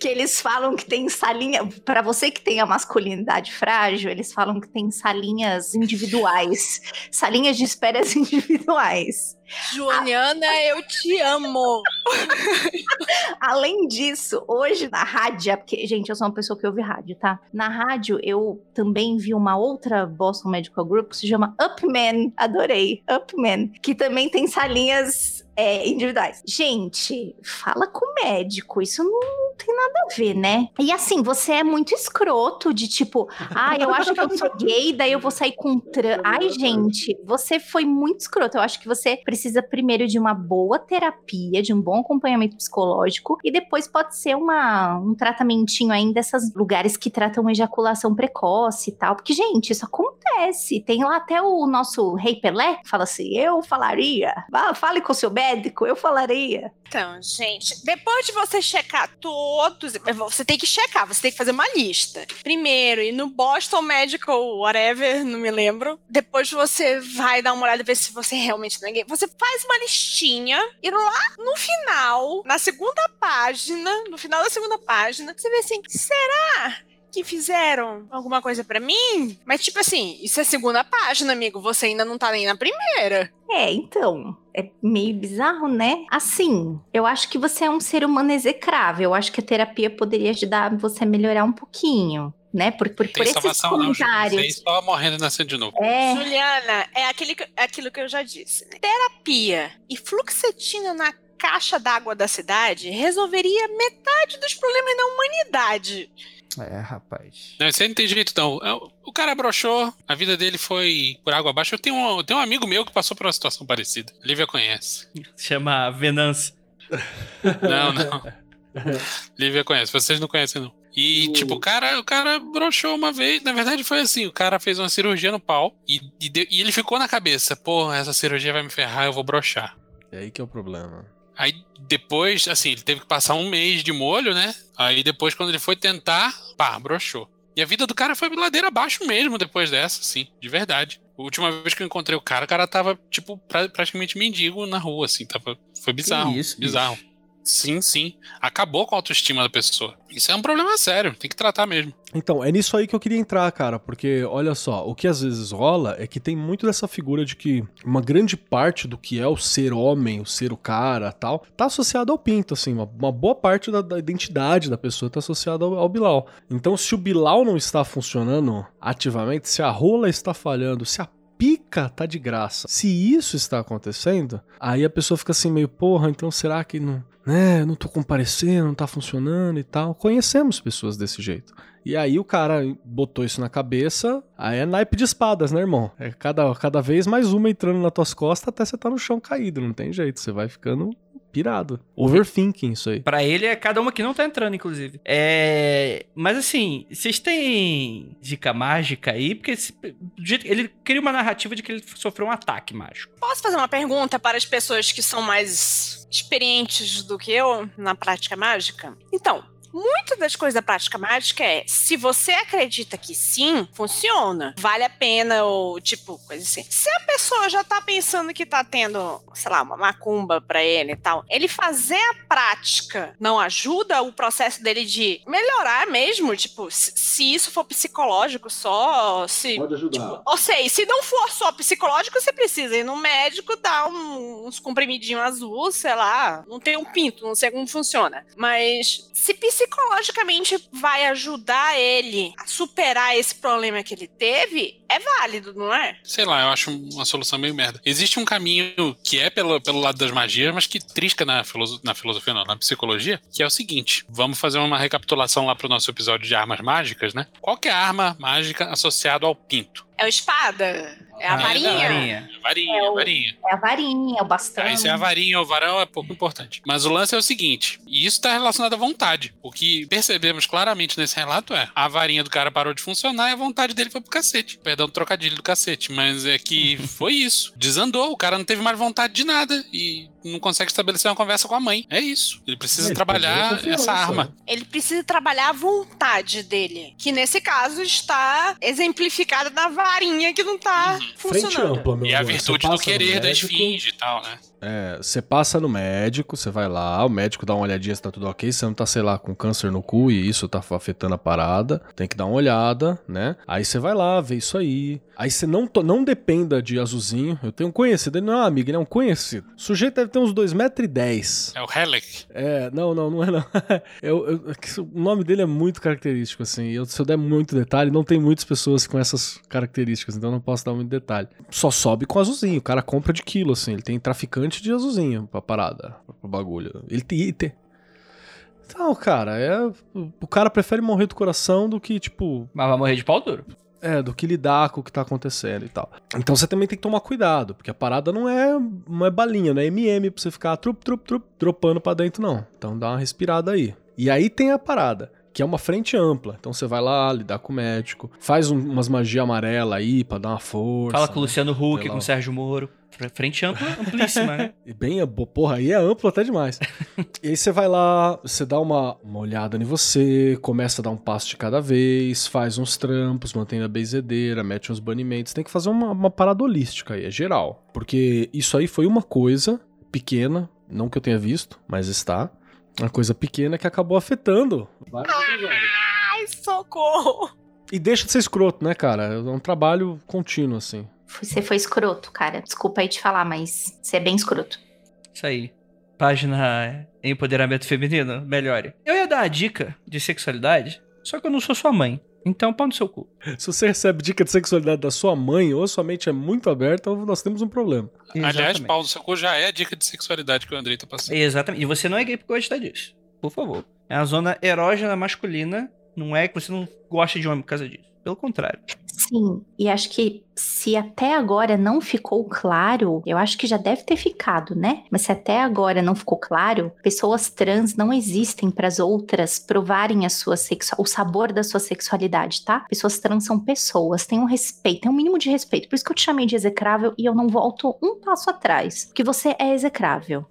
que eles falam que tem salinha. Para você que tem a masculinidade frágil, eles falam que tem salinhas individuais, salinhas de esperas individuais. Joaniana, eu te amo. Além disso, hoje na rádio, porque, gente, eu sou uma pessoa que ouve rádio, tá? Na rádio, eu também vi uma outra Boston Medical Group que se chama Upman. Adorei. Upman. Que também tem salinhas é, individuais. Gente, fala com o médico. Isso não tem nada a ver, né? E assim, você é muito escroto de tipo, ah, eu acho que eu sou gay, daí eu vou sair com trans. Ai, gente, você foi muito escroto. Eu acho que você precisa primeiro de uma boa terapia, de um bom acompanhamento psicológico, e depois pode ser uma, um tratamentinho aí desses lugares que tratam ejaculação precoce e tal. Porque, gente, isso acontece. Tem lá até o nosso Rei Pelé, que fala assim: eu falaria. Fale com o seu médico, eu falaria. Então, gente, depois de você checar todos, você tem que checar, você tem que fazer uma lista. Primeiro, ir no Boston Medical, whatever, não me lembro. Depois você vai dar uma olhada e ver se você realmente não é gay. Você faz uma listinha e lá no final, na segunda página, no final da segunda página, você vê assim, será que fizeram alguma coisa pra mim? Mas, tipo assim, isso é segunda página, amigo. Você ainda não tá nem na primeira. É, então, é meio bizarro, né? Assim, eu acho que você é um ser humano execrável. Eu acho que a terapia poderia ajudar você a melhorar um pouquinho. Né? Por, por, por Tem esses não, comentários. Você só morrendo e nascendo de novo. é, Juliana, é aquele que- é aquilo que eu já disse. né? Terapia e fluoxetina na caixa d'água da cidade resolveria metade dos problemas da humanidade. É, rapaz. Não, isso aí não tem jeito, não. É, O cara broxou, a vida dele foi por água abaixo. Eu tenho um, eu tenho um amigo meu que passou por uma situação parecida. Lívia conhece. Chama Venâncio. Não, não. Lívia conhece, vocês não conhecem, não. E, tipo, o cara, o cara broxou uma vez. Na verdade, foi assim: o cara fez uma cirurgia no pau e, e, deu- e ele ficou na cabeça: porra, essa cirurgia vai me ferrar, eu vou broxar. É aí que é o problema. Aí depois, assim, ele teve que passar um mês de molho, né? Aí depois, quando ele foi tentar, pá, broxou. E a vida do cara foi ladeira abaixo mesmo depois dessa, assim, de verdade. A última vez que eu encontrei o cara, o cara tava, tipo, pra- praticamente mendigo na rua, assim, tava. Foi bizarro. isso, bicho? Sim, sim. Acabou com a autoestima da pessoa. Isso é um problema sério, tem que tratar mesmo. Então, é nisso aí que eu queria entrar, cara, porque olha só, o que às vezes rola é que tem muito dessa figura de que uma grande parte do que é o ser homem, o ser o cara tal, tá associado ao pinto, assim, uma, uma boa parte da, da identidade da pessoa tá associada ao, ao Bilal. Então, se o Bilal não está funcionando ativamente, se a rola está falhando, se a pica tá de graça. Se isso está acontecendo, aí a pessoa fica assim meio, porra, então será que não, né, não tô comparecendo, não tá funcionando e tal. Conhecemos pessoas desse jeito. E aí o cara botou isso na cabeça, aí é naipe de espadas, né, irmão? É cada, cada vez mais uma entrando nas tuas costas até você tá no chão caído, não tem jeito, você vai ficando pirado. Overthinking isso aí. Pra ele é cada uma que não tá entrando, inclusive. É. Mas assim, vocês têm dica mágica aí? Porque esse- ele cria uma narrativa de que ele sofreu um ataque mágico. Posso fazer uma pergunta para as pessoas que são mais experientes do que eu na prática mágica? Então, muitas das coisas da prática mágica é se você acredita que sim, funciona, vale a pena, ou tipo, coisa assim. Se a pessoa já tá pensando que tá tendo, sei lá, uma macumba pra ele e tal, ele fazer a prática não ajuda o processo dele de melhorar mesmo? Tipo, se, se isso for psicológico só, se Pode ajudar. Tipo, ou seja, se não for só psicológico, você precisa ir no médico, dar um- uns comprimidinhos azul, sei lá. Não tem um pinto, não sei como funciona. Mas se psicologicamente vai ajudar ele a superar esse problema que ele teve, é válido, não é? Sei lá, eu acho uma solução meio merda. Existe um caminho que é pelo, pelo lado das magias, mas que trisca na, filoso- na filosofia, não, na psicologia, que é o seguinte: vamos fazer uma recapitulação lá pro nosso episódio de armas mágicas, né? Qual que é a arma mágica associada ao pinto? É o espada? É a Ah, é varinha? da Varinha. Varinha, É o- varinha. É a varinha, é o bastão. Aí se é a varinha ou o varão é pouco importante. Mas o lance é o seguinte, e isso está relacionado à vontade. O que percebemos claramente nesse relato é a varinha do cara parou de funcionar e a vontade dele foi pro cacete. Perdão, trocadilho do cacete, mas é que foi isso. Desandou, o cara não teve mais vontade de nada e não consegue estabelecer uma conversa com a mãe. É isso. Ele precisa Ele trabalhar a essa arma. Ele precisa trabalhar a vontade dele. Que nesse caso está exemplificada na varinha que não tá Frente funcionando. ampla, meu E a virtude do passa no querer da esfinge e tal, né? É, você passa no médico, você vai lá, o médico dá uma olhadinha se tá tudo ok, você não tá, sei lá, com câncer no cu e isso tá afetando a parada, tem que dar uma olhada, né? Aí você vai lá, vê isso aí. Aí você não, não dependa de azulzinho. Eu tenho um conhecido, ele não é um amigo, ele é um conhecido. O sujeito deve ter uns 2,10m. É o Helek. É, não, não, não é não. Eu- eu- é o nome dele é muito característico, assim. Eu, se eu der muito detalhe, não tem muitas pessoas com essas características, então não posso dar muito detalhe. Só sobe com azulzinho, o cara compra de quilo, assim. Ele tem traficante de azulzinho pra parada, pro bagulho. Ele tem. Então, cara, é. O cara prefere morrer do coração do que, tipo, Mas vai morrer de pau duro. é, do que lidar com o que tá acontecendo e tal. Então você também tem que tomar cuidado, porque a parada não é, não é balinha, não é MM pra você ficar trup, trup, trup, dropando pra dentro, não. Então dá uma respirada aí. E aí tem a parada, que é uma frente ampla. Então você vai lá, lidar com o médico, faz um- umas magia amarela aí pra dar uma força. Fala com o? Luciano Huck, com o Sérgio Moro. Fre- Frente ampla, amplíssima, né? E bem, porra, aí é amplo até demais. e aí você vai lá, você dá uma, uma olhada em você, começa a dar um passo de cada vez, faz uns trampos, mantém a benzedeira, mete uns banimentos. Tem que fazer uma, uma parada holística aí, é geral. Porque isso aí foi uma coisa pequena, não que eu tenha visto, mas está. Uma coisa pequena que acabou afetando. Ai, socorro! E deixa de ser escroto, né, cara? É um trabalho contínuo, assim. Você foi escroto, cara. Desculpa aí te falar, mas você é bem escroto. Isso aí. Página Empoderamento Feminino, melhore. Eu ia dar uma dica de sexualidade, só que eu não sou sua mãe. Então, pau no seu cu. Se você recebe dica de sexualidade da sua mãe ou sua mente é muito aberta, nós temos um problema. Aliás, Exatamente. pau no seu cu já é a dica de sexualidade que o Andrei tá passando. Exatamente. E você não é gay porque gosta disso. Por favor. É uma zona erógena masculina. Não é que você não gosta de homem por causa disso. Pelo contrário. Sim, e acho que se até agora não ficou claro, eu acho que já deve ter ficado, né? Mas se até agora não ficou claro, pessoas trans não existem para as outras provarem a sua sexu- o sabor da sua sexualidade, tá? Pessoas trans são pessoas, tem um respeito, tem um mínimo de respeito. Por isso que eu te chamei de execrável e eu não volto um passo atrás, porque você é execrável.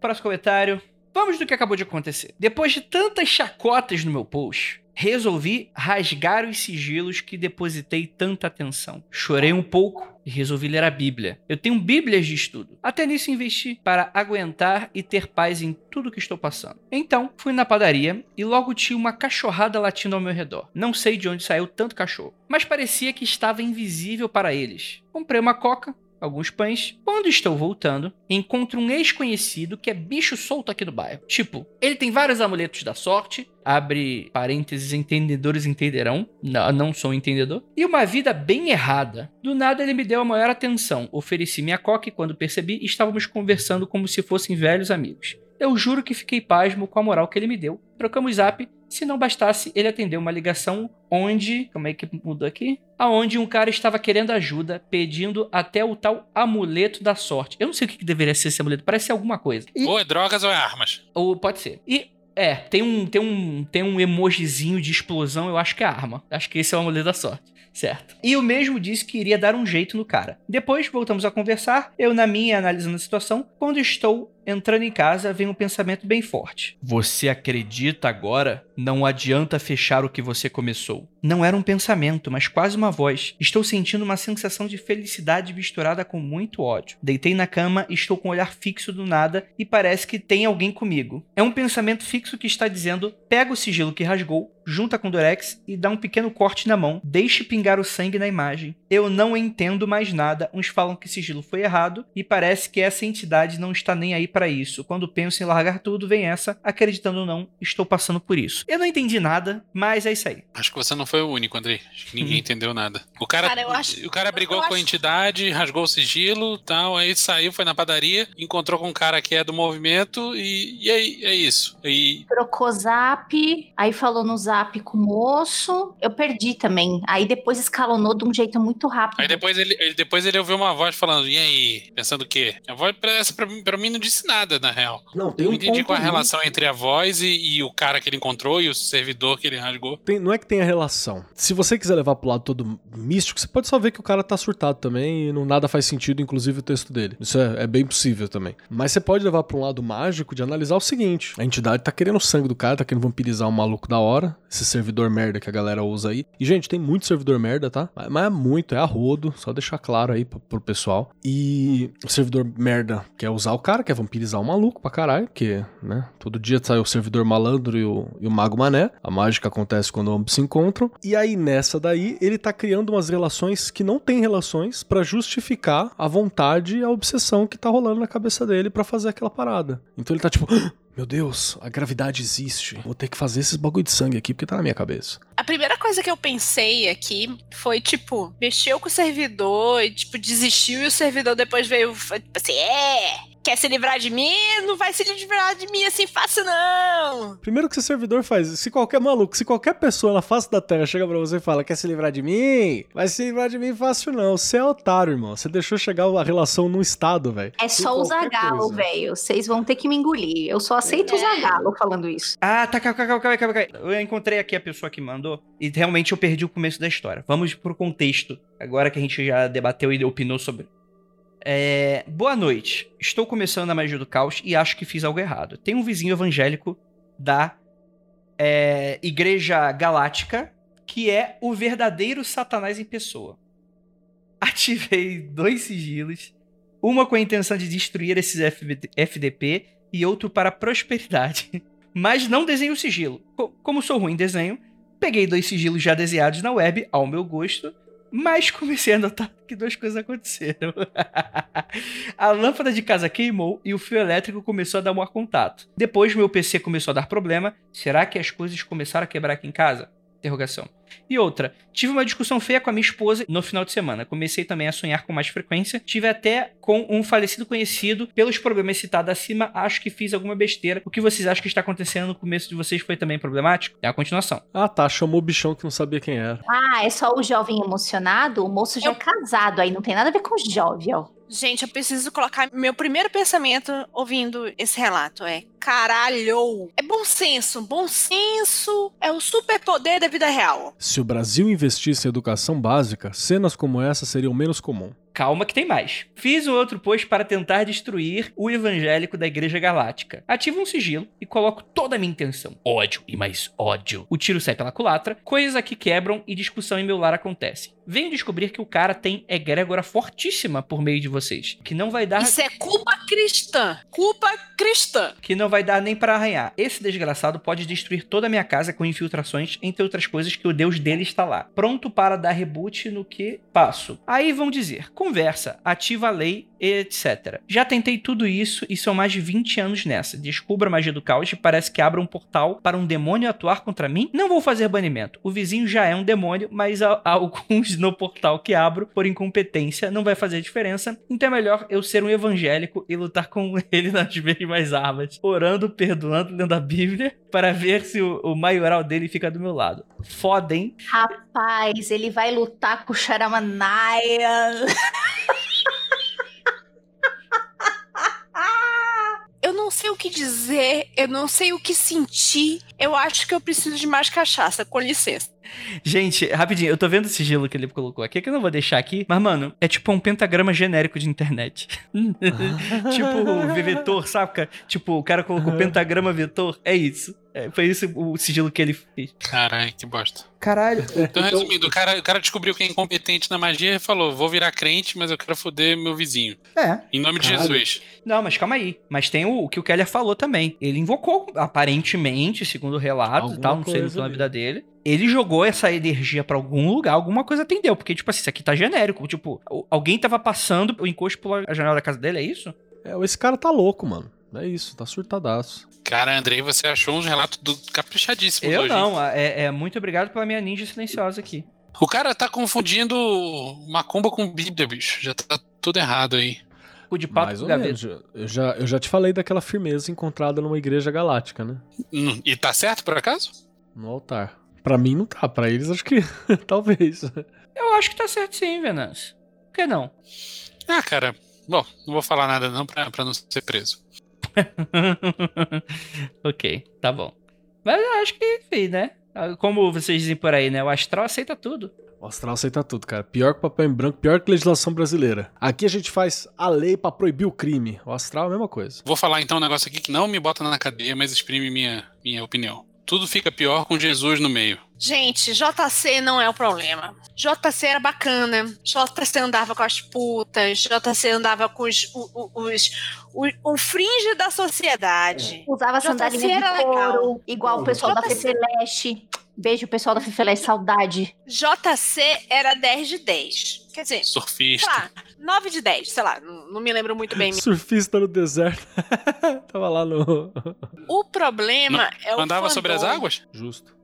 Próximo comentário. Vamos do que acabou de acontecer. Depois de tantas chacotas no meu post, resolvi rasgar os sigilos que depositei tanta atenção. Chorei um pouco e resolvi ler a Bíblia. Eu tenho bíblias de estudo. Até nisso investi para aguentar e ter paz em tudo que estou passando. Então, fui na padaria e logo tinha uma cachorrada latindo ao meu redor. Não sei de onde saiu tanto cachorro, mas parecia que estava invisível para eles. Comprei uma coca, alguns pães. Quando estou voltando, encontro um ex-conhecido que é bicho solto aqui no bairro. Tipo, ele tem vários amuletos da sorte, abre parênteses, entendedores entenderão, não, não sou um entendedor, e uma vida bem errada. Do nada ele me deu a maior atenção, ofereci minha coca e quando percebi, estávamos conversando como se fossem velhos amigos. Eu juro que fiquei pasmo com a moral que ele me deu. Trocamos zap. Se não bastasse, ele atendeu uma ligação onde. Como é que mudou aqui? Aonde um cara estava querendo ajuda, pedindo até o tal amuleto da sorte. Eu não sei o que, deveria ser esse amuleto, parece ser alguma coisa. E- Ou é drogas ou é armas. ou pode ser. E. É, tem um, tem um, tem um emojizinho de explosão, eu acho que é arma. Acho que esse é o amuleto da sorte. Certo. E o mesmo disse que iria dar um jeito no cara. Depois voltamos a conversar, eu na minha analisando a situação. Quando estou entrando em casa, vem um pensamento bem forte. Você acredita agora? Não adianta fechar o que você começou. Não era um pensamento, mas quase uma voz. Estou sentindo uma sensação de felicidade misturada com muito ódio. Deitei na cama estou com o olhar fixo do nada e parece que tem alguém comigo. É um pensamento fixo que está dizendo: pega o sigilo que rasgou, junta com o Durex e dá um pequeno corte na mão, deixe pingar o sangue na imagem. Eu não entendo mais nada. Uns falam que sigilo foi errado e parece que essa entidade não está nem aí para isso. Quando penso em largar tudo, vem essa, acreditando ou não, estou passando por isso. Eu não entendi nada, mas é isso aí. Acho que você não foi o único, Andrei. Acho que ninguém entendeu nada. O cara, Cara, eu acho- o cara brigou eu com a acho- entidade, rasgou o sigilo tal, aí saiu, foi na padaria, encontrou com um cara que é do movimento e, e aí é isso. E Trocou zap, aí falou no zap com o moço. Eu perdi também. Aí depois escalonou de um jeito muito rápido. aí depois ele, ele- depois ele ouviu uma voz falando, e aí? Pensando o quê? A voz pra, essa pra, mim- pra mim não disse acontece nada, na real. Não, tem Eu um entendi ponto qual a ali. relação entre a voz e, e o cara que ele encontrou e o servidor que ele rasgou. Tem- não é que tenha relação. Se você quiser levar pro lado todo místico, você pode só ver que o cara tá surtado também e não nada faz sentido, inclusive o texto dele. Isso é, é bem possível também. Mas você pode levar pra um lado mágico de analisar o seguinte: a entidade tá querendo o sangue do cara, tá querendo vampirizar um maluco da hora, esse servidor merda que a galera usa aí. E, gente, tem muito servidor merda, tá? Mas, mas é muito, é a rodo, só deixar claro aí pro, pro pessoal. E o servidor merda quer usar o cara, quer vampirizar o maluco pra caralho, porque, né, todo dia sai o servidor malandro e o, e o mago mané. A mágica acontece quando ambos se encontram. E aí, nessa daí, ele tá criando umas relações que não tem relações pra justificar a vontade e a obsessão que tá rolando na cabeça dele pra fazer aquela parada. Então ele tá tipo, "Ah, meu Deus, a gravidade existe. Vou ter que fazer esses bagulho de sangue aqui porque tá na minha cabeça. A primeira coisa que eu pensei aqui foi, tipo, mexeu com o servidor e, tipo, desistiu e o servidor depois veio, tipo assim, é, quer se livrar de mim? Não vai se livrar de mim assim fácil, não. Primeiro que esse servidor faz, se qualquer maluco, se qualquer pessoa na face da Terra chega pra você e fala, quer se livrar de mim? Vai se livrar de mim fácil não. Você é otário, irmão. Você deixou chegar a relação num estado, velho. É só o Zagalo, velho. Vocês vão ter que me engolir. Eu só aceito o Zagalo falando isso. Ah, tá, calma, calma, calma, calma. Eu encontrei aqui a pessoa que mandou e realmente eu perdi o começo da história. Vamos pro contexto, agora que a gente já debateu e opinou sobre. É, boa noite. Estou começando a magia do caos e acho que fiz algo errado. Tem um vizinho evangélico da é, Igreja Galáctica que é o verdadeiro Satanás em pessoa. Ativei dois sigilos, uma com a intenção de destruir esses FDP e outro para prosperidade. Mas não desenho o sigilo. Co- Como sou ruim em desenho, peguei dois sigilos já desenhados na web, ao meu gosto, mas comecei a notar que duas coisas aconteceram. a lâmpada de casa queimou e o fio elétrico começou a dar um contato. Depois meu PC começou a dar problema. Será que as coisas começaram a quebrar aqui em casa? Interrogação. E outra, tive uma discussão feia com a minha esposa no final de semana. Comecei também a sonhar com mais frequência. Tive até com um falecido conhecido. Pelos problemas citados acima, acho que fiz alguma besteira. O que vocês acham que está acontecendo no começo de vocês foi também problemático? É a continuação. Ah, tá. Chamou o bichão que não sabia quem era. Ah, é só o jovem emocionado? O moço já é casado aí, não tem nada a ver com jovem, ó. Gente, eu preciso colocar. Meu primeiro pensamento ouvindo esse relato é: caralho! É bom senso. Bom senso é o superpoder da vida real. Se o Brasil investisse em educação básica, cenas como essa seriam menos comum. Calma que tem mais. Fiz um outro post para tentar destruir o evangélico da Igreja Galáctica. Ativo um sigilo e coloco toda a minha intenção. Ódio e mais ódio. O tiro sai pela culatra, coisas aqui quebram e discussão em meu lar acontece. Venho descobrir que o cara tem egrégora fortíssima por meio de vocês, que não vai dar Isso é culpa cristã. Culpa cristã. que não vai dar nem para arranhar. Esse desgraçado pode destruir toda a minha casa com infiltrações, entre outras coisas que o deus dele está lá, pronto para dar reboot no que passo. Aí vão dizer: conversa, ativa a lei, etc. Já tentei tudo isso e são mais de 20 anos nessa. Descubra a magia do caos e parece que abre um portal para um demônio atuar contra mim. Não vou fazer banimento. O vizinho já é um demônio, mas há, há alguns no portal que abro por incompetência não vai fazer diferença. Então é melhor eu ser um evangélico e lutar com ele nas mesmas armas, orando, perdoando, lendo a Bíblia, para ver se o, o maioral dele fica do meu lado. Foda, hein? Rapaz, ele vai lutar com o Charamanaia. Eu não sei o que dizer, eu não sei o que sentir. Eu acho que eu preciso de mais cachaça, com licença. Gente, rapidinho, eu tô vendo o sigilo que ele colocou aqui, que eu não vou deixar aqui, mas, mano, é tipo um pentagrama genérico de internet. tipo o vetor, saca? Tipo, o cara colocou pentagrama vetor, é isso. É, foi isso o sigilo que ele fez. Caralho, que bosta. Caralho. Então, resumindo, o cara, o cara descobriu que é incompetente na magia e falou: vou virar crente, mas eu quero foder meu vizinho. É. Em nome de Caralho. Jesus. Não, mas calma aí. Mas tem o, o que o Keller falou também. Ele invocou, aparentemente, segundo o relato e tal, não sei coisa na ali. vida dele. Ele jogou essa energia pra algum lugar, alguma coisa atendeu. Porque, tipo assim, isso aqui tá genérico. Tipo, alguém tava passando o encosto pela janela da casa dele, é isso? É, esse cara tá louco, mano. É isso, tá surtadaço. Cara, Andrei, você achou uns relatos do caprichadíssimos Eu hoje. não. É, é muito obrigado pela minha ninja silenciosa aqui. O cara tá confundindo macumba com Bíblia, bicho. Já tá tudo errado aí. O de pato Mais ou menos. Eu já, eu já te falei daquela firmeza encontrada numa igreja galáctica, né? Hum, E tá certo, por acaso? No altar. Pra mim não tá, pra eles acho que talvez. Eu acho que tá certo sim, Venâncio. Por que não? Ah, cara. Bom, não vou falar nada não pra, pra não ser preso. ok, tá bom. Mas eu acho que, enfim, né? Como vocês dizem por aí, né? O astral aceita tudo. O astral aceita tudo, cara. Pior que papel em branco, pior que legislação brasileira. Aqui a gente faz a lei pra proibir o crime. O astral é a mesma coisa. Vou falar então um negócio aqui que não me bota na cadeia, mas exprime minha, minha opinião. Tudo fica pior com Jesus no meio. Gente, JC não é o problema. JC era bacana. JC andava com as putas. JC andava com os, os, os, o, o fringe da sociedade. Usava JC sandália era de legal. couro, igual o pessoal da JC. Fefeleche. Beijo, pessoal da Fefeleche, saudade. JC era 10 de 10. Quer dizer, sei Surfista. lá, 9 de 10, sei lá, não, não me lembro muito bem. Surfista no deserto. Tava lá no. O problema é o Andava sobre as fandom. águas? Justo.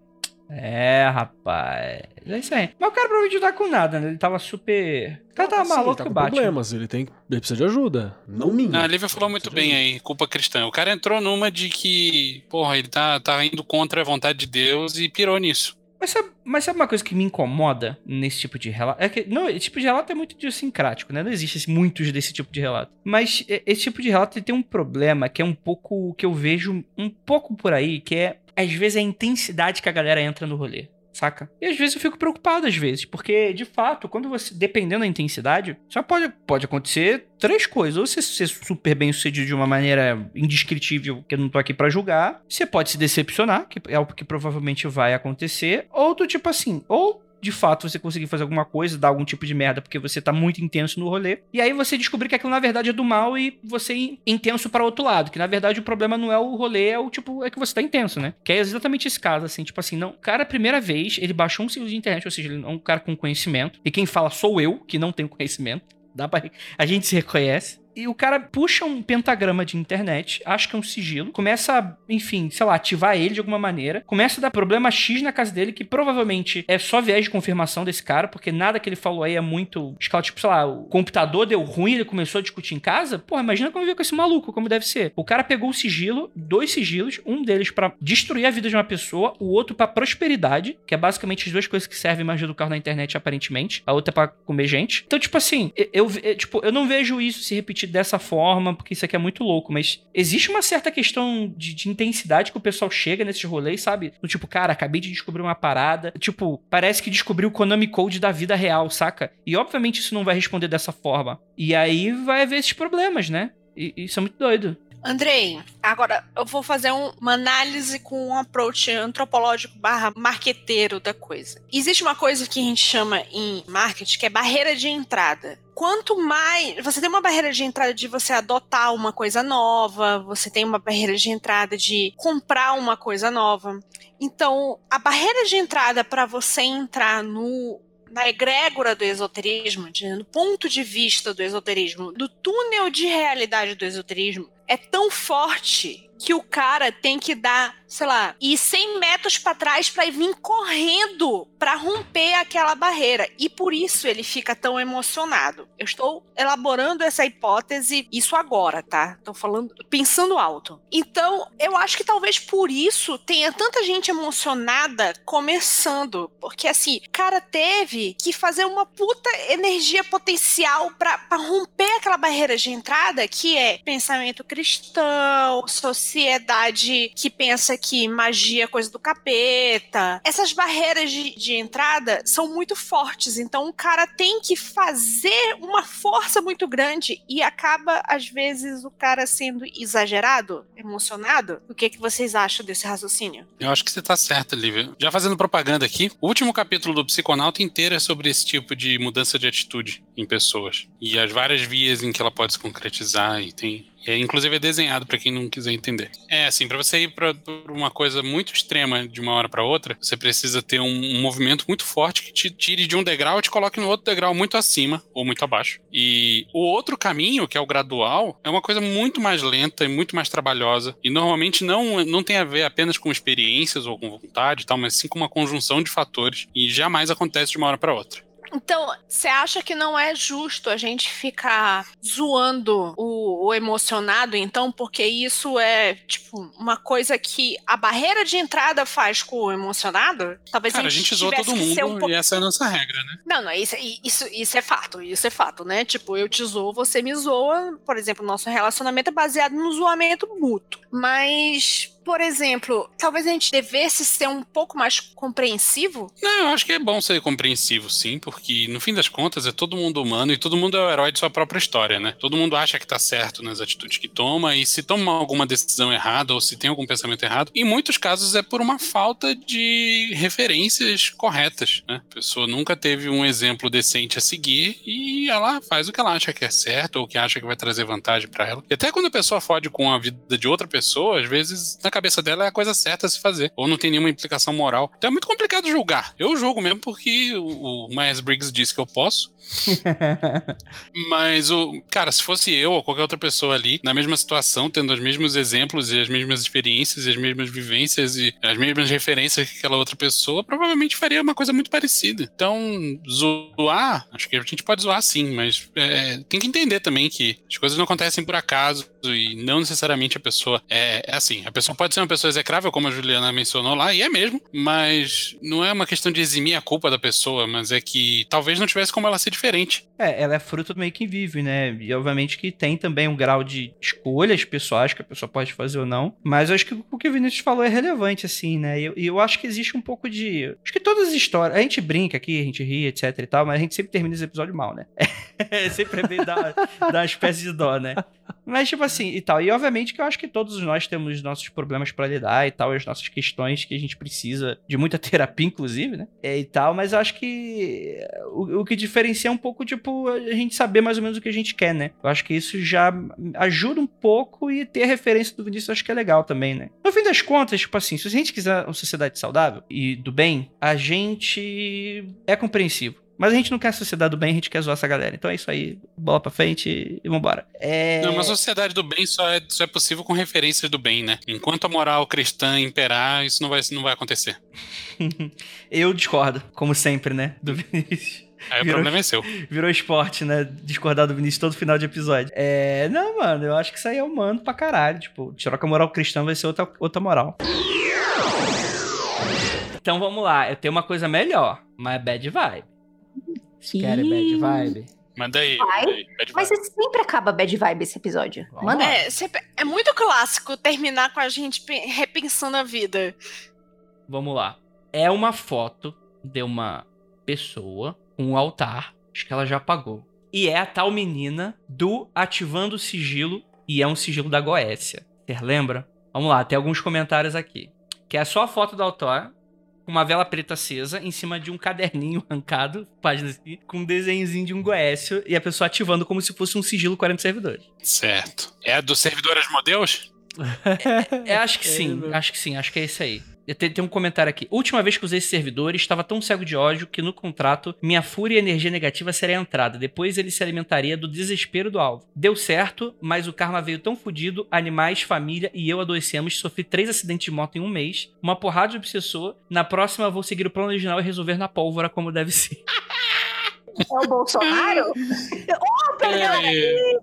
É, rapaz. É isso aí. Mas o cara provavelmente não tá com nada, né? Ele tava super. O cara tava Assim, maluco ele tá com bate. problemas, ele tem ele precisa de ajuda. Não minha. Ah, a Lívia falou muito bem aí, culpa cristã. O cara entrou numa de que, porra, ele tá, tá indo contra a vontade de Deus e pirou nisso. Mas sabe, mas sabe uma coisa que me incomoda nesse tipo de relato? É que não, esse tipo de relato é muito idiosincrático, né? Não existe muitos desse tipo de relato. Mas é, esse tipo de relato ele tem um problema que é um pouco que eu vejo um pouco por aí, que é às vezes a intensidade que a galera entra no rolê. Saca? E às vezes eu fico preocupado, às vezes, porque, de fato, quando você. Dependendo da intensidade, só pode, pode acontecer três coisas. Ou você ser super bem sucedido de uma maneira indescritível, que eu não tô aqui pra julgar. Você pode se decepcionar, que é o que provavelmente vai acontecer. Ou do tipo assim, ou. De fato, você conseguir fazer alguma coisa, dar algum tipo de merda porque você tá muito intenso no rolê. E aí você descobrir que aquilo na verdade é do mal e você ir intenso para outro lado. Que na verdade o problema não é o rolê, é o tipo, é que você tá intenso, né? Que é exatamente esse caso, assim, tipo assim, não. O cara, primeira vez, ele baixou um serviço de internet, ou seja, ele é um cara com conhecimento. E quem fala sou eu, que não tenho conhecimento. Dá pra. A gente se reconhece. E o cara puxa um pentagrama de internet, acha que é um sigilo, começa a, enfim, sei lá, ativar ele de alguma maneira, começa a dar problema X na casa dele, que provavelmente é só viés de confirmação desse cara, porque nada que ele falou aí é muito. Tipo, sei lá, o computador deu ruim, ele começou a discutir em casa. Porra, imagina conviver com esse maluco, como deve ser. O cara pegou o sigilo, dois sigilos, um deles pra destruir a vida de uma pessoa, o outro pra prosperidade, que é basicamente as duas coisas que servem mais do carro na internet, aparentemente. A outra é pra comer gente. Então, tipo assim, eu- eu- tipo, eu não vejo isso se repetir dessa forma, porque isso aqui é muito louco, mas existe uma certa questão de, de intensidade que o pessoal chega nesses rolês, sabe? Do tipo, cara, acabei de descobrir uma parada. Tipo, parece que descobriu o Konami Code da vida real, saca? E obviamente isso não vai responder dessa forma. E aí vai haver esses problemas, né? E isso é muito doido. Andrei, agora eu vou fazer um- uma análise com um approach antropológico barra marqueteiro da coisa. Existe uma coisa que a gente chama em marketing que é barreira de entrada. Quanto mais. Você tem uma barreira de entrada de você adotar uma coisa nova, você tem uma barreira de entrada de comprar uma coisa nova. Então, a barreira de entrada para você entrar no na egrégora do esoterismo, de- no ponto de vista do esoterismo, do túnel de realidade do esoterismo, é tão forte que o cara tem que dar, sei lá, ir 100 metros pra trás ir vir correndo pra romper aquela barreira. E por isso ele fica tão emocionado. Eu estou elaborando essa hipótese, isso agora, tá? Tô falando, pensando alto. Então, eu acho que talvez por isso tenha tanta gente emocionada começando, porque assim, o cara teve que fazer uma puta energia potencial pra romper aquela barreira de entrada que é pensamento cristão, sociedade que pensa que magia é coisa do capeta. Essas barreiras de, de entrada são muito fortes, então o cara tem que fazer uma força muito grande e acaba, às vezes, o cara sendo exagerado, emocionado. O que, que vocês acham desse raciocínio? Eu acho que você tá certa, Lívia. Já fazendo propaganda aqui, o último capítulo do Psiconauta inteiro é sobre esse tipo de mudança de atitude em pessoas. E as várias vias em que ela pode se concretizar e tem. É, inclusive é desenhado pra quem não quiser entender. É assim, pra você ir por uma coisa muito extrema de uma hora pra outra, você precisa ter um, um movimento muito forte que te tire de um degrau e te coloque no outro degrau muito acima ou muito abaixo. E o outro caminho, que é o gradual, é uma coisa muito mais lenta e muito mais trabalhosa. E normalmente não, não tem a ver apenas com experiências ou com vontade e tal, mas sim com uma conjunção de fatores. E jamais acontece de uma hora pra outra. Então, você acha que não é justo a gente ficar zoando o, o emocionado, então? Porque isso é, tipo, uma coisa que a barreira de entrada faz com o emocionado? Talvez Cara, a a gente, gente zoa todo ser um mundo pouco e essa é a nossa regra, né? Não, não, isso, isso, isso é fato, isso é fato, né? Tipo, eu te zoo, você me zoa. Por exemplo, nosso relacionamento é baseado no zoamento mútuo. Mas, por exemplo, talvez a gente devesse ser um pouco mais compreensivo. Não, eu acho que é bom ser compreensivo, sim, porque no fim das contas é todo mundo humano e todo mundo é o herói de sua própria história, né? Todo mundo acha que tá certo nas atitudes que toma e se toma alguma decisão errada ou se tem algum pensamento errado, em muitos casos é por uma falta de referências corretas, né? A pessoa nunca teve um exemplo decente a seguir e ela faz o que ela acha que é certo ou que acha que vai trazer vantagem pra ela. E até quando a pessoa fode com a vida de outra pessoa, às vezes na cabeça dela é a coisa certa a se fazer, ou não tem nenhuma implicação moral. Então é muito complicado julgar. Eu julgo mesmo porque o, o Myers Briggs disse que eu posso. Mas o. Cara, se fosse eu ou qualquer outra pessoa ali, na mesma situação, tendo os mesmos exemplos e as mesmas experiências e as mesmas vivências e as mesmas referências que aquela outra pessoa, provavelmente faria uma coisa muito parecida. Então, zoar, acho que a gente pode zoar sim, mas é, tem que entender também que as coisas não acontecem por acaso e não necessariamente a pessoa é, é assim. A pessoa pode ser uma pessoa execrável, como a Juliana mencionou lá, e é mesmo, mas não é uma questão de eximir a culpa da pessoa, mas é que talvez não tivesse como ela ser diferente. É, ela é fruto do meio que vive, né? E obviamente que tem também um grau de escolhas pessoais que a pessoa pode fazer ou não. Mas eu acho que o que o Vinícius falou é relevante, assim, né? E eu, eu, acho que existe um pouco de. Acho que todas as histórias. A gente brinca aqui, a gente ri, etc e tal, mas a gente sempre termina esse episódio mal, né? sempre é bem dar, dar uma espécie de dó, né? Mas, tipo assim, e tal. E obviamente que eu acho que todos nós temos nossos problemas para lidar e tal, as nossas questões que a gente precisa de muita terapia, inclusive, né? É, e tal, mas eu acho que o, o que diferencia é um pouco, tipo, a gente saber mais ou menos o que a gente quer, né? Eu acho que isso já ajuda um pouco e ter a referência do Vinícius acho que é legal também, né? No fim das contas, tipo assim, se a gente quiser uma sociedade saudável e do bem, a gente é compreensivo. Mas a gente não quer a sociedade do bem, a gente quer zoar essa galera. Então é isso aí, bola pra frente e vambora. É... Não, mas a sociedade do bem só é, só é possível com referências do bem, né? Enquanto a moral cristã imperar, isso não vai, não vai acontecer. Eu discordo, como sempre, né? Do Vinícius. Aí virou, o problema é seu. Virou esporte, né? Discordar do Vinícius todo final de episódio. É. Não, mano, eu acho que isso aí é humano pra caralho. Tipo, tirar com a moral cristã vai ser outra, outra moral. Então vamos lá, eu tenho uma coisa melhor, mas é bad vibe. Querem bad vibe? Manda aí. Vai. Manda aí bad Mas sempre acaba bad vibe esse episódio. Vamos Manda. lá. É, sempre- é muito clássico terminar com a gente pe- repensando a vida. Vamos lá. É uma foto de uma pessoa com um altar. Acho que ela já apagou. E é a tal menina do Ativando o Sigilo. E é um sigilo da Goécia. Você lembra? Vamos lá, tem alguns comentários aqui. Que é só a foto do altar. Com uma vela preta acesa em cima de um caderninho arrancado, página assim, com um desenhozinho de um Goécio e a pessoa ativando como se fosse um sigilo 40 servidores. Certo. É a do servidor Asmodeus? É, acho que É, sim, acho que sim, acho que é isso aí. Tem, tem um comentário aqui. Última vez que usei esse servidor, estava tão cego de ódio que no contrato minha fúria e energia negativa seria entrada. Depois ele se alimentaria do desespero do alvo. Deu certo, mas o karma veio tão fudido, animais, família e eu adoecemos. Sofri três acidentes de moto em um mês, uma porrada de obsessor. Na próxima vou seguir o plano original e resolver na pólvora como deve ser. É o Bolsonaro? oh, perdão!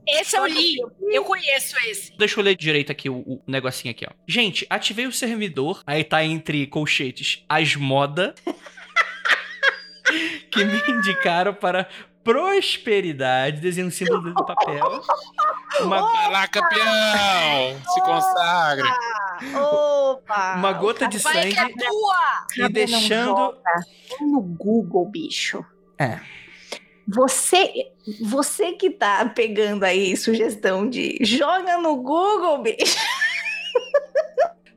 Esse eu li. Eu conheço esse. Deixa eu ler direito aqui o, o negocinho aqui, ó. Gente, ativei o servidor. Aí tá entre colchetes as moda que me indicaram para prosperidade. Desenho um símbolo do papel. Uma, Vai lá, campeão! Se consagra! Opa! uma gota de é sangue tua! e deixando. no Google, bicho. É. Você, você que tá pegando aí sugestão de joga no Google, bicho.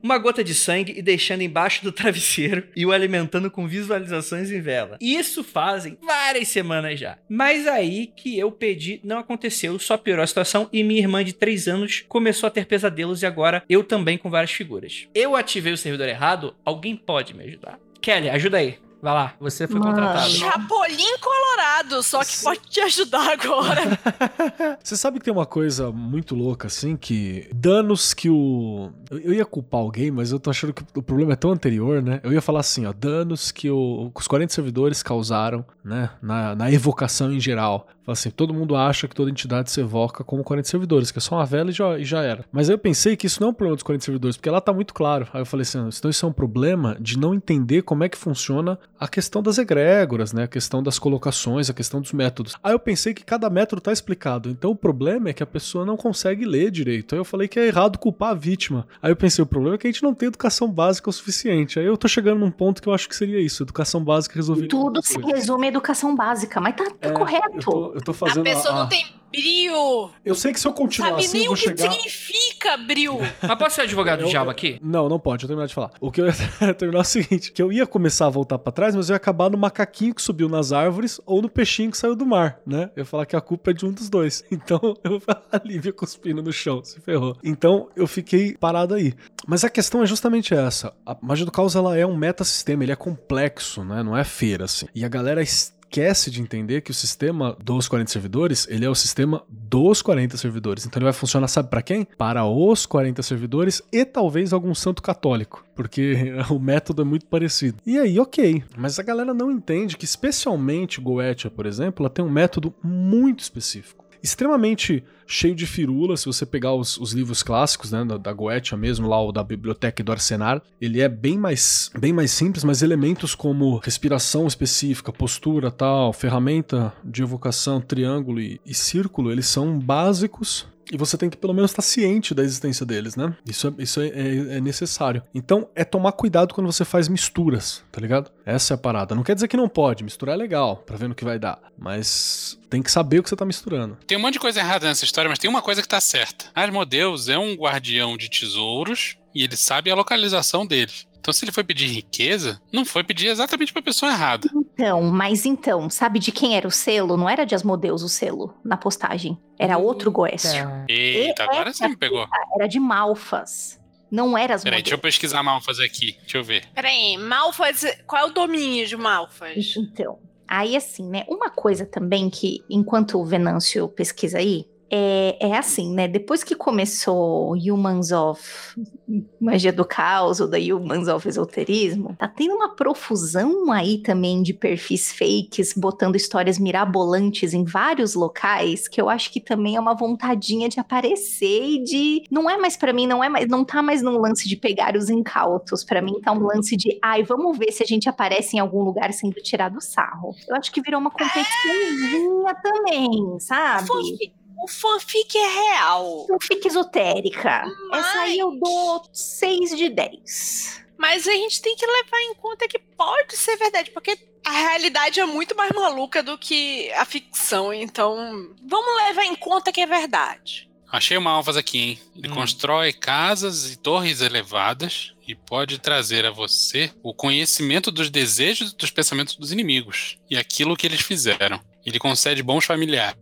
Uma gota de sangue e deixando embaixo do travesseiro e o alimentando com visualizações em vela. Isso fazem várias semanas já. Mas aí que eu pedi não aconteceu, só piorou a situação e minha irmã de 3 anos começou a ter pesadelos e agora eu também com várias figuras. Eu ativei o servidor errado? Alguém pode me ajudar? Kelly, ajuda aí. Vai lá, você foi Mano. contratado. Chapolin Colorado, só que pode te ajudar agora. Você sabe que tem uma coisa muito louca, assim, que danos que o. Eu ia culpar alguém, mas eu tô achando que o problema é tão anterior, né? Eu ia falar assim, ó, danos que o- os 40 servidores causaram, né, na, na evocação em geral. Assim, todo mundo acha que toda entidade se evoca como 40 servidores, que é só uma vela e já, e já era. Mas aí eu pensei que isso não é um problema dos 40 servidores, porque lá tá muito claro. Aí eu falei assim, então isso é um problema de não entender como é que funciona a questão das egrégoras, né? A questão das colocações, a questão dos métodos. Aí eu pensei que cada método tá explicado. Então o problema é que a pessoa não consegue ler direito. Aí eu falei que é errado culpar a vítima. Aí eu pensei, o problema é que a gente não tem educação básica o suficiente. Aí eu tô chegando num ponto que eu acho que seria isso. Educação básica resolveria. Tudo se resume à educação básica, mas tá, tá É, correto. Eu tô, eu tô A fazendo pessoa a- não tem brio. Eu sei que se eu continuar Sabe assim, nem eu o vou que chegar. significa bril. Mas posso ser advogado do Eu- diabo eu- aqui? Não, não pode, eu terminar de falar. O que eu ia terminar é o seguinte: que eu ia começar a voltar pra trás, mas eu ia acabar no macaquinho que subiu nas árvores ou no peixinho que saiu do mar, né? Eu ia falar que a culpa é de um dos dois. Então eu a Lívia cuspindo no chão, se ferrou. Então eu fiquei parado aí. Mas a questão é justamente essa: a magia do caos ela é um metasistema, ele é complexo, né? Não é feira assim. E a galera esquece de entender que o sistema dos 40 servidores, ele é o sistema dos 40 servidores. Então ele vai funcionar, sabe para quem? Para os 40 servidores e talvez algum santo católico, porque o método é muito parecido. E aí, ok. Mas a galera não entende que, especialmente Goetia, por exemplo, ela tem um método muito específico. Extremamente cheio de firula, se você pegar os, os livros clássicos, né, da, da Goetia mesmo, lá o da biblioteca do arsenar, ele é bem mais, bem mais simples, mas elementos como respiração específica, postura tal, ferramenta de evocação, triângulo e, e círculo, eles são básicos e você tem que pelo menos estar ciente da existência deles, né? Isso, é, isso é, é- é necessário. Então, é tomar cuidado quando você faz misturas, tá ligado? Essa é a parada. Não quer dizer que não pode, misturar é legal, pra ver no que vai dar. Mas tem que saber o que você tá misturando. Tem um monte de coisa errada nessa história, mas tem uma coisa que tá certa. Asmodeus é um guardião de tesouros e ele sabe a localização deles. Então, se ele foi pedir riqueza, não foi pedir exatamente pra pessoa errada. Então, mas então, sabe de quem era o selo? Não era de Asmodeus o selo na postagem. Era outro Goécio. Eita, agora você me pegou. Era de Malfas. Não era Asmodeus. Peraí, deixa eu pesquisar mal fazer aqui. Deixa eu ver. Peraí, Malfas. Qual é o domínio de Malfas? Então, aí assim, né? Uma coisa também que, enquanto o Venâncio pesquisa aí, é, é assim, né? Depois que começou Humans of Magia do Caos, ou da Humans of Esoterismo, tá tendo uma profusão aí também de perfis fakes, botando histórias mirabolantes em vários locais, que eu acho que também é uma vontadinha de aparecer e de. Não é mais pra mim, não é mais, não tá mais num lance de pegar os incautos. Pra mim tá um lance de, ai, vamos ver se a gente aparece em algum lugar sendo tirado sarro. Eu acho que virou uma competiçãozinha também, sabe? Fanfic. O fanfic é real. Não fica esotérica. Mas- Essa aí eu dou 6 de 10. Mas a gente tem que levar em conta que pode ser verdade, porque a realidade é muito mais maluca do que a ficção. Então, vamos levar em conta que é verdade. Achei uma alvas aqui, hein? Ele Hum. constrói casas e torres elevadas e pode trazer a você o conhecimento dos desejos e dos pensamentos dos inimigos e aquilo que eles fizeram. Ele concede bons familiares.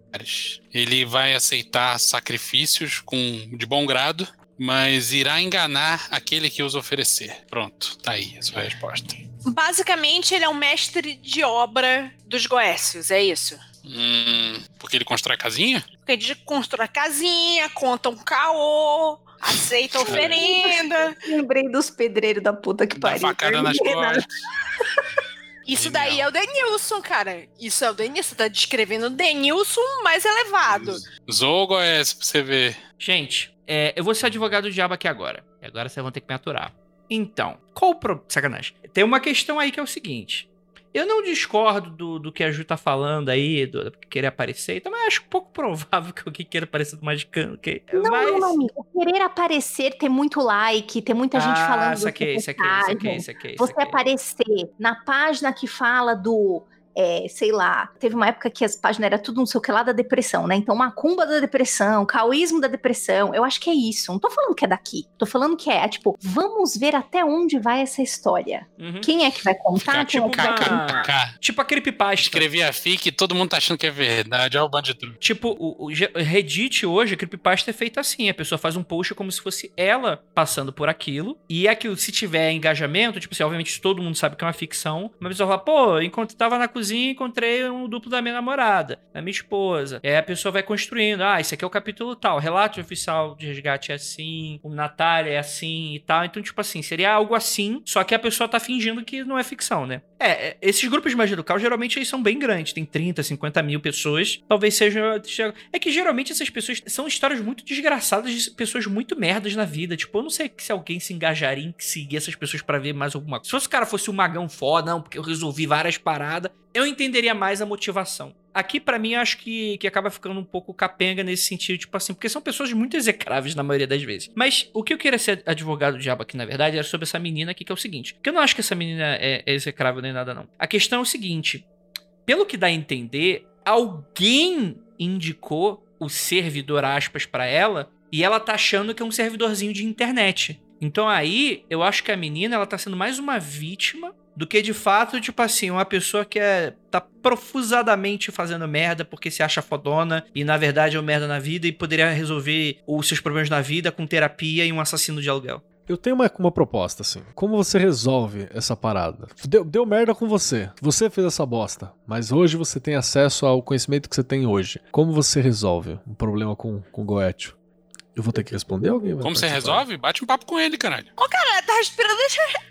Ele vai aceitar sacrifícios com de bom grado, mas irá enganar aquele que os oferecer. Pronto, tá aí a sua resposta. Basicamente, ele é um mestre de obra dos Goécios, é isso? Hum, porque ele constrói casinha? Porque ele constrói casinha, conta um caô, aceita oferenda. Lembrei dos pedreiros da puta que Dá pariu. facada nas costas. Isso Genial. daí é o Denilson, cara. Isso é o Denilson. Você tá descrevendo o Denilson mais elevado. Zogo é esse pra você ver. Gente, é, eu vou ser advogado do diabo aqui agora. E agora vocês vão ter que me aturar. Então, qual o pro... Sacanagem. Tem uma questão aí que é o seguinte. Eu não discordo do, do que a Ju tá falando aí, do, do querer aparecer, então, mas acho pouco provável que alguém queira aparecer do Magicano. Que, Não, mas... não, não, amigo. Querer aparecer, ter muito like, ter muita gente falando Ah, saquei, da saquei, postagem. saquei, saquei, Você saquei. aparecer na página que fala do é, sei lá, teve uma época que as páginas era tudo não sei o que lá da depressão, né? Então, macumba da depressão, caoísmo da depressão, eu acho que é isso. Não tô falando que é daqui. Tô falando que é, é tipo, vamos ver até onde vai essa história. Uhum. Quem é que vai contar? Ficar é tipo que vai contar? Tipo a creepypasta. Escrevi a FIC e todo mundo tá achando que é verdade. Olha o bando de truque. Tipo, o, o Reddit hoje, a creepypasta é feita assim. A pessoa faz um post como se fosse ela passando por aquilo. E é aquilo, se tiver engajamento, tipo assim, obviamente todo mundo sabe que é uma ficção. Mas a pessoa fala, pô, enquanto tava na cozinha, encontrei um duplo da minha namorada, da minha esposa. E aí a pessoa vai construindo, ah, esse aqui é o capítulo tal. Relato oficial de resgate é assim, o Natália é assim e tal. Então, tipo assim, seria algo assim, só que a pessoa tá fingindo que não é ficção, né? É, é, esses grupos de magia do caos, geralmente eles são bem grandes. Tem 30, 50 mil pessoas. Talvez seja... É que geralmente essas pessoas são histórias muito desgraçadas de pessoas muito merdas na vida. Tipo, eu não sei se alguém se engajaria em seguir essas pessoas pra ver mais alguma coisa. Se o cara fosse um magão foda, não, porque eu resolvi várias paradas, eu entenderia mais a motivação. Aqui, pra mim, acho que, que acaba ficando um pouco capenga nesse sentido, tipo assim, porque são pessoas muito execráveis na maioria das vezes. Mas o que eu queria ser advogado do diabo aqui, na verdade, era sobre essa menina aqui, que é o seguinte: que eu não acho que essa menina é, é execrável nem nada, não. A questão é o seguinte: pelo que dá a entender, alguém indicou o servidor aspas pra ela e ela tá achando que é um servidorzinho de internet. Então aí, eu acho que a menina ela tá sendo mais uma vítima do que de fato, tipo assim, uma pessoa que é tá profusadamente fazendo merda porque se acha fodona e na verdade é um merda na vida e poderia resolver os seus problemas na vida com terapia e um assassino de aluguel. Eu tenho uma, uma proposta, assim. Como você resolve essa parada? Deu, deu merda com você. Você fez essa bosta. Mas hoje você tem acesso ao conhecimento que você tem hoje. Como você resolve um problema com, com o Goethe? Eu vou ter que responder alguém? Como você participar? resolve? Bate um papo com ele, caralho. Cara, tá esperando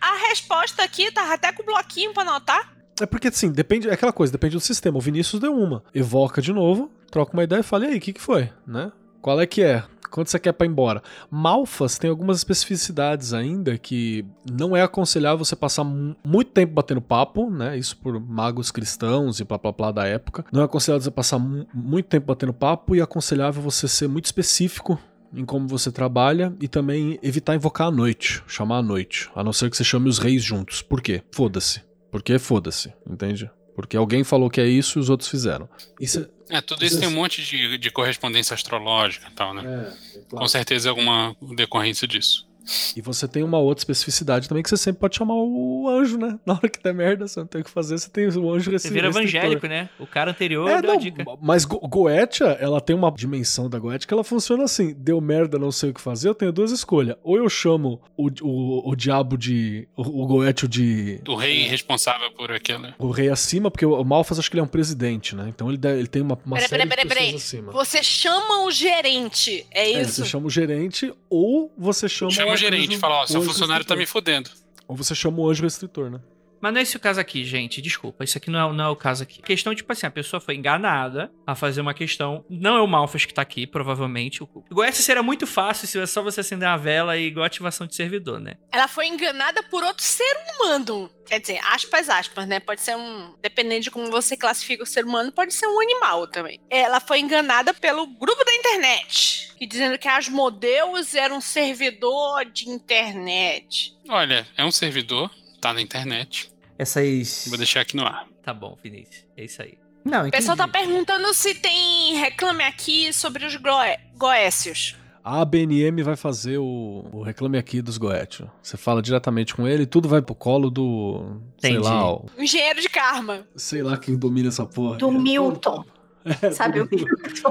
a resposta aqui, tá até com o bloquinho pra anotar. É porque, assim, depende. É aquela coisa, depende do sistema. O Vinícius deu uma. Evoca de novo, troca uma ideia e fala: e aí, o que, que foi? Né? Qual é que é? Quanto você quer pra ir embora? Malfas tem algumas especificidades ainda que não é aconselhável você passar mu- muito tempo batendo papo, né? Isso por magos cristãos e blá blá blá da época. Não é aconselhável você passar mu- muito tempo batendo papo e é aconselhável você ser muito específico em como você trabalha e também evitar invocar à noite, chamar à noite, a não ser que você chame os reis juntos. Por quê? Foda-se. Porque foda-se, entende? Porque alguém falou que é isso e os outros fizeram. Isso É, tudo isso tem um monte de, de correspondência astrológica e tal, né? é, Com certeza é alguma decorrência disso. E você tem uma outra especificidade também que você sempre pode chamar o anjo, né? Na hora que der merda, você não tem o que fazer, você tem o anjo Você vira evangélico, né? O cara anterior É, deu não, a dica. mas Go Goetia, ela tem uma dimensão da Goetia que ela funciona assim: deu merda, não sei o que fazer, eu tenho duas escolhas. Ou eu chamo o, o, o diabo de. O, o Goetio de. O rei responsável por aquilo. O rei acima, porque o Malfas acho que ele é um presidente, né? Então ele, ele tem uma, uma Peraí, série peraí, de peraí, pessoas acima. Você chama o gerente, é É, isso? você chama o gerente ou você chama. Chama o gerente fala, ó, seu funcionário tá me fudendo. Ou você chama o anjo restritor, né? Mas não é esse o caso aqui, gente. Desculpa. Isso aqui não é, não é o caso aqui. A questão, tipo assim, a pessoa foi enganada a fazer uma questão. Não é o Malfas que tá aqui, provavelmente. O Goethe seria muito fácil se é só você acender uma vela e igual ativação de servidor, né? Ela foi enganada por outro ser humano. Quer dizer, aspas, aspas, né? Pode ser um. Dependendo de como você classifica o ser humano, pode ser um animal também. Ela foi enganada pelo grupo da internet. Que dizendo que as modelos eram um servidor de internet. Olha, é um servidor, tá na internet. Essas. Vou deixar aqui no ar. Tá bom, Vinícius. É isso aí. Não, O pessoal tá perguntando se tem reclame aqui sobre os Goé- Goécios. A ABNM vai fazer o, o reclame aqui dos Goethe. Você fala diretamente com ele, tudo vai pro colo do. Sei Entendi. lá, o- Um engenheiro de karma. sei lá quem domina essa porra. Do Milton. É, Sabe o?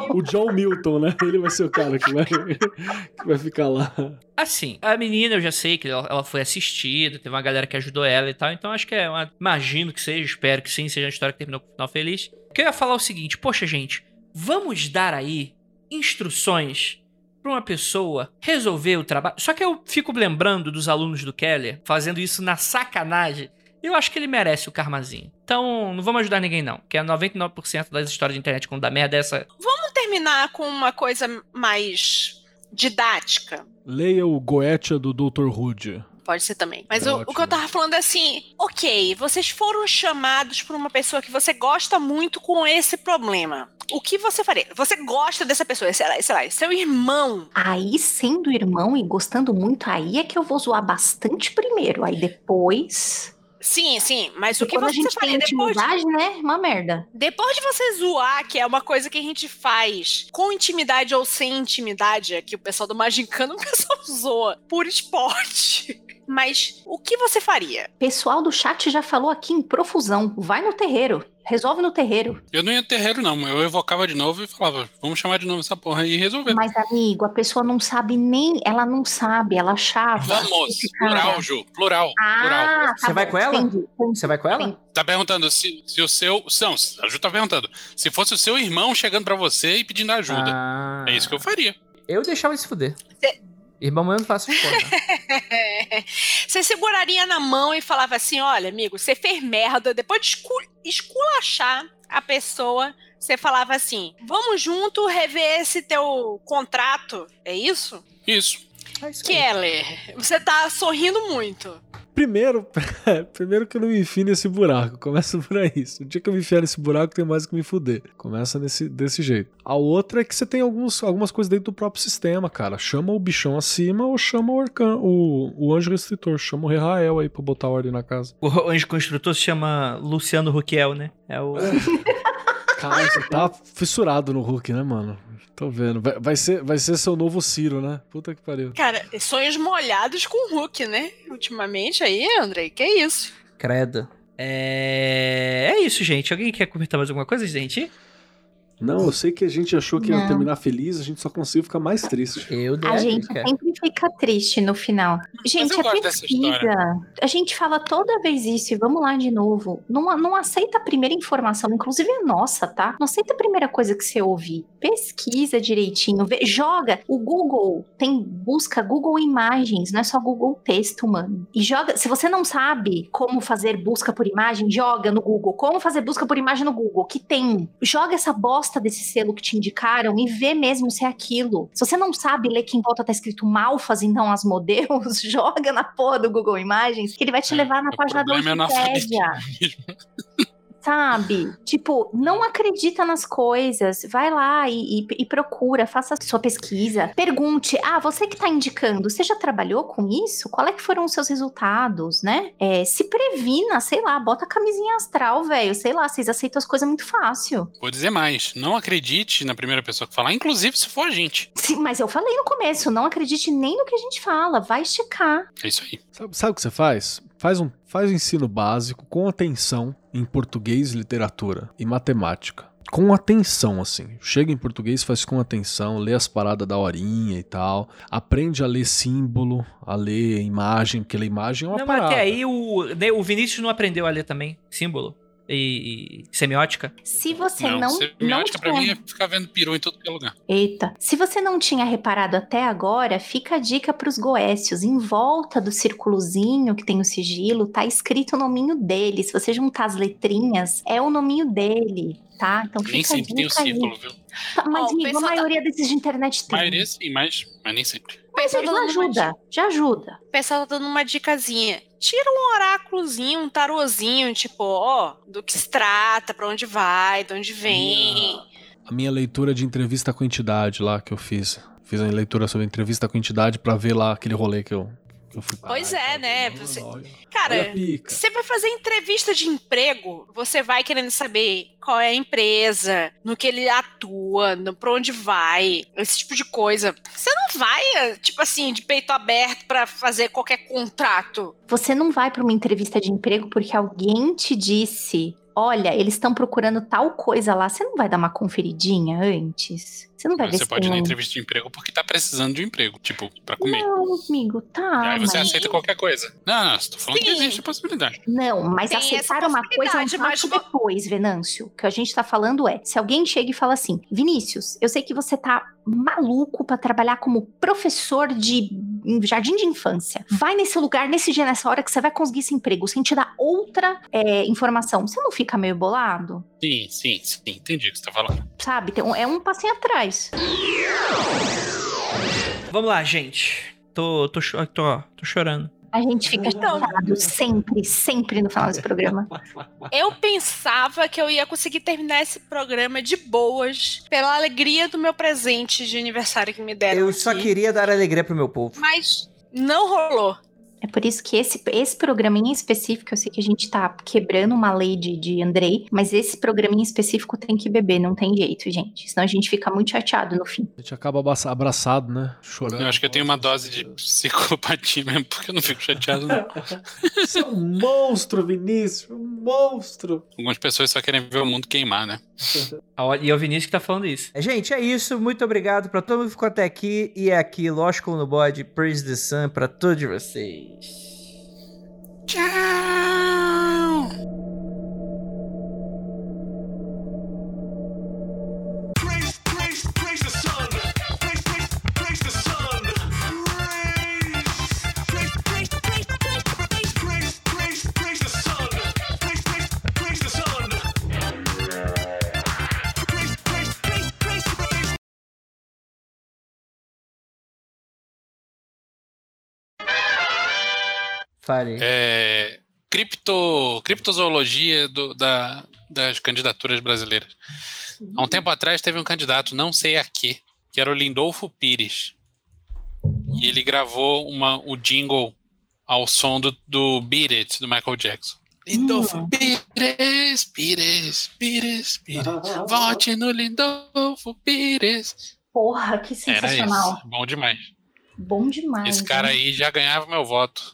O John Milton, né? Ele vai ser o cara que vai, que vai ficar lá. Assim, a menina eu já sei que ela, ela foi assistida, teve uma galera que ajudou ela e tal, então acho que é uma. Imagino que seja, espero que sim, seja uma história que terminou com um final feliz. Que eu ia falar é o seguinte: poxa, gente, vamos dar aí instruções pra uma pessoa resolver o trabalho. Só que eu fico lembrando dos alunos do Keller fazendo isso na sacanagem. Eu acho que ele merece o karmazinho. Então, não vamos ajudar ninguém, não. Que é 99% das histórias de internet quando dá merda é essa. Vamos terminar com uma coisa mais didática. Leia o Goetia do Dr. Hood. Pode ser também. Mas É o, o que eu tava falando é assim: ok, vocês foram chamados por uma pessoa que você gosta muito com esse problema. O que você faria? Você gosta dessa pessoa, sei lá, sei lá, seu irmão. Aí, sendo irmão e gostando muito, aí é que eu vou zoar bastante primeiro. Aí depois. Sim, sim, mas o que quando a você gente tem faria depois de, intimidade, né? Uma merda. depois de você zoar, que é uma coisa que a gente faz com intimidade ou sem intimidade, aqui o pessoal do Magincano, o pessoal zoa por esporte. Mas o que você faria? Pessoal do chat já falou aqui em profusão. Vai no terreiro. Resolve no terreiro. Eu não ia terreiro, não. Eu evocava de novo e falava, vamos chamar de novo essa porra aí e resolver. Mas, amigo, a pessoa não sabe nem. Ela não sabe, ela achava. Vamos, plural, Ju, plural, plural. Ah, tá Você vai com ela? entendi. Você vai com ela? Entendi. Tá perguntando se, se o seu. Não, a Ju tá perguntando. Se fosse o seu irmão chegando pra você e pedindo ajuda. Ah, É isso que eu faria. Eu deixava ele se fuder. Irmão meu não faço porra. Você seguraria na mão e falava assim: olha, amigo, você fez merda. Depois de escu- esculachar a pessoa, você falava assim: vamos junto rever esse teu contrato. É isso? Isso. É isso. Keller, você tá sorrindo muito. Primeiro, primeiro que eu não me enfio nesse buraco. Começa por aí. O dia que eu me enfiar nesse buraco, tem mais que me fuder. Começa nesse, desse jeito. A outra é que você tem alguns, algumas coisas dentro do próprio sistema, cara. Chama o bichão acima ou chama o arcan, o, o anjo restritor. Chama o Rehael aí pra botar ordem na casa. O anjo construtor se chama Luciano Ruquiel, né? É o. Cara, você tá fissurado no Hulk, né, mano? Tô vendo. Vai, vai ser, vai ser seu novo Ciro, né? Puta que pariu. Cara, sonhos molhados com o Hulk, né? Ultimamente aí, Andrei, que isso? Credo. É... é isso, gente. Alguém quer comentar mais alguma coisa, gente? Não, eu sei que a gente achou que ia Não. terminar feliz, a gente só conseguiu ficar mais triste. Eu A a gente sempre fica triste no final. Gente, eu a pesquisa. A gente fala toda vez isso e vamos lá de novo. Não, não aceita a primeira informação, inclusive a nossa, tá? Não aceita a primeira coisa que você ouvir. Pesquisa direitinho. vê- joga. O Google tem busca Google Imagens, não é só Google Texto, mano. E joga. Se você não sabe como fazer busca por imagem, joga no Google. Como fazer busca por imagem no Google? Que tem. Joga essa bosta desse selo que te indicaram e vê mesmo se é aquilo. Se você não sabe ler que em volta tá escrito Malfas e não as modelos, joga na porra do Google Imagens, que ele vai te É, levar na o página da é Wikipédia. Sabe? Tipo, não acredita nas coisas. Vai lá e, e- e procura, faça a sua pesquisa. Pergunte: ah, você que tá indicando, você já trabalhou com isso? Qual é que foram os seus resultados, né? É, se previna, sei lá, bota a camisinha astral, velho. Sei lá, vocês aceitam as coisas muito fácil. Vou dizer mais. Não acredite na primeira pessoa que falar, inclusive se for a gente. Sim, mas eu falei no começo, não acredite nem no que a gente fala, vai checar. É isso aí. Sabe, sabe o que você faz? Faz um, faz um ensino básico com atenção em português, literatura e matemática. Com atenção, assim. Chega em português, faz com atenção, lê as paradas da horinha e tal. Aprende a ler símbolo, a ler imagem, porque ler imagem é uma não, mas parada. até aí o, né, o Vinícius não aprendeu a ler também símbolo e, e semiótica. Se você não, não, não, semiótica pra tinha- mim é ficar vendo peru em todo que é lugar. Eita, se você não tinha reparado até agora, fica a dica pros goécios. Em volta do círculozinho que tem o sigilo, tá escrito o nominho dele. Se você juntar as letrinhas, é o nominho dele, tá? Então Nem fica a sempre tem o círculo, viu? Tá, Mas, Ó, o amigo, a tá- maioria desses de internet A tem. maioria sim, mas, mas nem sempre. Mas Pessoal já uma ajuda, já ajuda. O pessoal tá dando uma dicasinha. Tira um oráculozinho, um tarozinho, tipo, ó, do que se trata, pra onde vai, de onde vem. A minha leitura de entrevista com entidade lá que eu fiz. Fiz a leitura sobre entrevista com entidade pra ver lá aquele rolê que eu, Pois é, né? Você- Cara, você vai fazer entrevista de emprego, você vai querendo saber qual é a empresa, no que ele atua, no, pra onde vai, esse tipo de coisa. Você não vai, tipo assim, de peito aberto pra fazer qualquer contrato. Você não vai para uma entrevista de emprego porque alguém te disse: olha, eles estão procurando tal coisa lá. Você não vai dar uma conferidinha antes? Você não vai ver Você pode ir na entrevista de emprego porque tá precisando de um emprego, tipo, pra comer. Não, amigo, tá. e aí você mas... aceita qualquer coisa. Não, não, estou falando que Sim. existe a possibilidade. Não, mas Tem aceitar uma coisa é um mas depois, Venâncio. O que a gente tá falando é, se alguém chega e fala assim, Vinícius, eu sei que você tá maluco pra trabalhar como professor de jardim de infância. Vai nesse lugar, nesse dia, nessa hora que você vai conseguir esse emprego, sem te dar outra é, informação. Você não fica meio bolado? Sim, sim, sim, entendi o que você tá falando. Sabe? É um passinho atrás. Vamos lá, gente. Tô, tô, cho- tô, tô chorando. A gente fica chateado sempre, sempre no final desse programa. Eu pensava que eu ia conseguir terminar esse programa de boas, pela alegria do meu presente de aniversário que me deram. Eu só aqui. queria dar alegria pro meu povo. Mas não rolou. É por isso que esse, esse programinha em específico, eu sei que a gente tá quebrando uma lei de, de Andrei, mas esse programinha em específico tem que beber, não tem jeito, gente. Senão a gente fica muito chateado no fim. A gente acaba abraça- abraçado, né? Chorando. Eu acho que eu tenho uma dose de psicopatia mesmo, porque eu não fico chateado. Não. Você é um monstro, Vinícius. Um monstro. Algumas pessoas só querem ver o mundo queimar, né? E é o Vinícius que tá falando isso. Gente, é isso. Muito obrigado pra todo mundo que ficou até aqui. E é aqui, lógico, no bode, Praise the Sun pra todos vocês. Tchau! Fale. É, cripto, criptozoologia do- da- das candidaturas brasileiras. Há um tempo atrás teve um candidato, não sei a quê, que era o Lindolfo Pires. E ele gravou uma, o jingle ao som do, do Beat It, do Michael Jackson. Lindolfo Pires, Pires, Pires, Pires. Vote no Lindolfo Pires. Porra, que Era sensacional. isso. Bom demais. Bom demais. Esse cara né? aí já ganhava meu voto.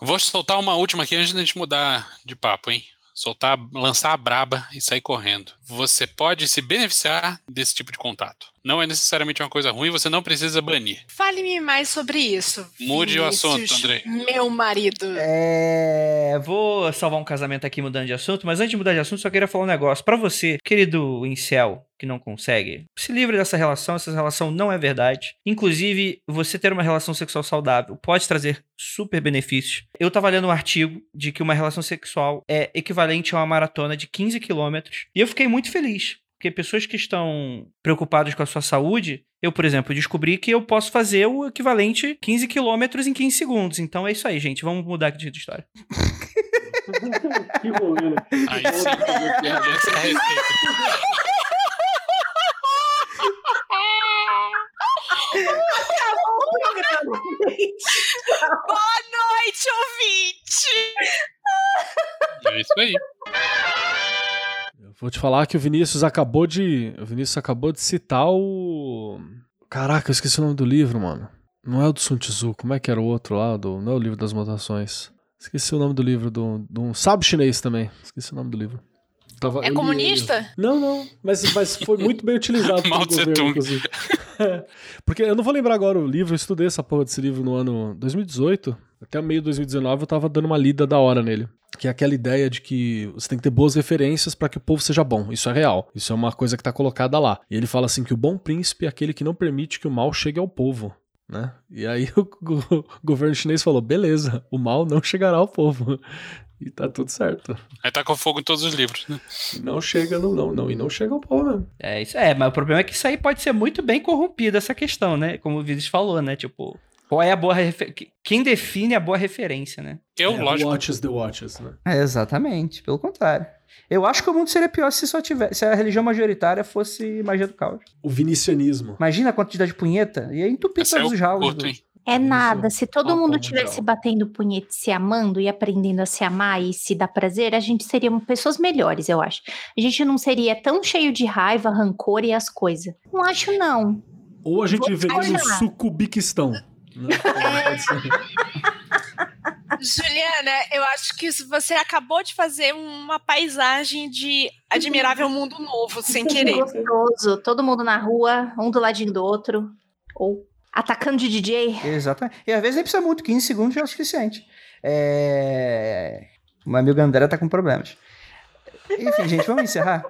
Vou soltar uma última aqui antes da gente mudar de papo, hein? Soltar, lançar a braba e sair correndo. Você pode se beneficiar desse tipo de contato. Não é necessariamente uma coisa ruim, você não precisa banir. Fale-me mais sobre isso. Mude o assunto, Vinícius, Andrei. Meu marido. É. Vou salvar um casamento aqui mudando de assunto, mas antes de mudar de assunto, só queria falar um negócio. Pra você, querido incel, que não consegue, se livre dessa relação, essa relação não é verdade. Inclusive, você ter uma relação sexual saudável pode trazer super benefícios. Eu tava lendo um artigo de que uma relação sexual é equivalente a uma maratona de 15 quilômetros. E eu fiquei muito feliz. Porque pessoas que estão preocupadas com a sua saúde, eu, por exemplo, descobri que eu posso fazer o equivalente 15 quilômetros em 15 segundos. Então é isso aí, gente. Vamos mudar aqui de história. que né? Aí sim, é receita. Boa noite, ouvinte! É isso aí. Vou te falar que o Vinícius acabou de. O Vinícius acabou de citar o. Caraca, eu esqueci o nome do livro, mano. Não é o do Sun Tzu, como é que era o outro lá? Do... Não é o livro das mutações. Esqueci o nome do livro, do, do um sábio chinês também. Esqueci o nome do livro. Tava- É li comunista? ele. Não, não. Mas, mas foi muito bem utilizado pelo governo, inclusive. Porque eu não vou lembrar agora o livro, eu estudei essa porra desse livro no ano 2018. Até meio de 2019 eu tava dando uma lida da hora nele. Que é aquela ideia de que você tem que ter boas referências para que o povo seja bom. Isso é real. Isso é uma coisa que tá colocada lá. E ele fala assim que o bom príncipe é aquele que não permite que o mal chegue ao povo. Né? E aí o, go- governo chinês falou: beleza, o mal não chegará ao povo. E tá tudo certo. Aí tá com fogo em todos os livros, né? E não chega, não, não, não. E não chega ao povo mesmo. É isso é, mas o problema é que isso aí pode ser muito bem corrompido, essa questão, né? Como o Vinícius falou, né? Tipo, qual é a boa refer... Quem define a boa referência, né? Eu, É, lógico, Watches the Watches, né? É, exatamente, pelo contrário. Eu acho que o mundo seria pior se só tivesse, se a religião majoritária fosse magia do caos. O vinicianismo. Imagina a quantidade de punheta, ia entupir esse é todos o os hein? É Isso. nada. Se todo Álcool mundo tivesse batendo punheta, e se amando e aprendendo a se amar e se dar prazer, a gente seria pessoas melhores, eu acho. A gente não seria tão cheio de raiva, rancor e as coisas. Não acho, não. Ou a gente Vou viveria no sucubiquistão. Pode ser. Juliana, eu acho que você acabou de fazer uma paisagem de admirável mundo novo, sem querer. Gostoso. Todo mundo na rua, um do ladinho do outro. Ou atacando de DJ. Exatamente. E às vezes nem precisa muito, 15 segundos já é o suficiente. É... O meu amigo André tá com problemas. Enfim, gente, vamos encerrar?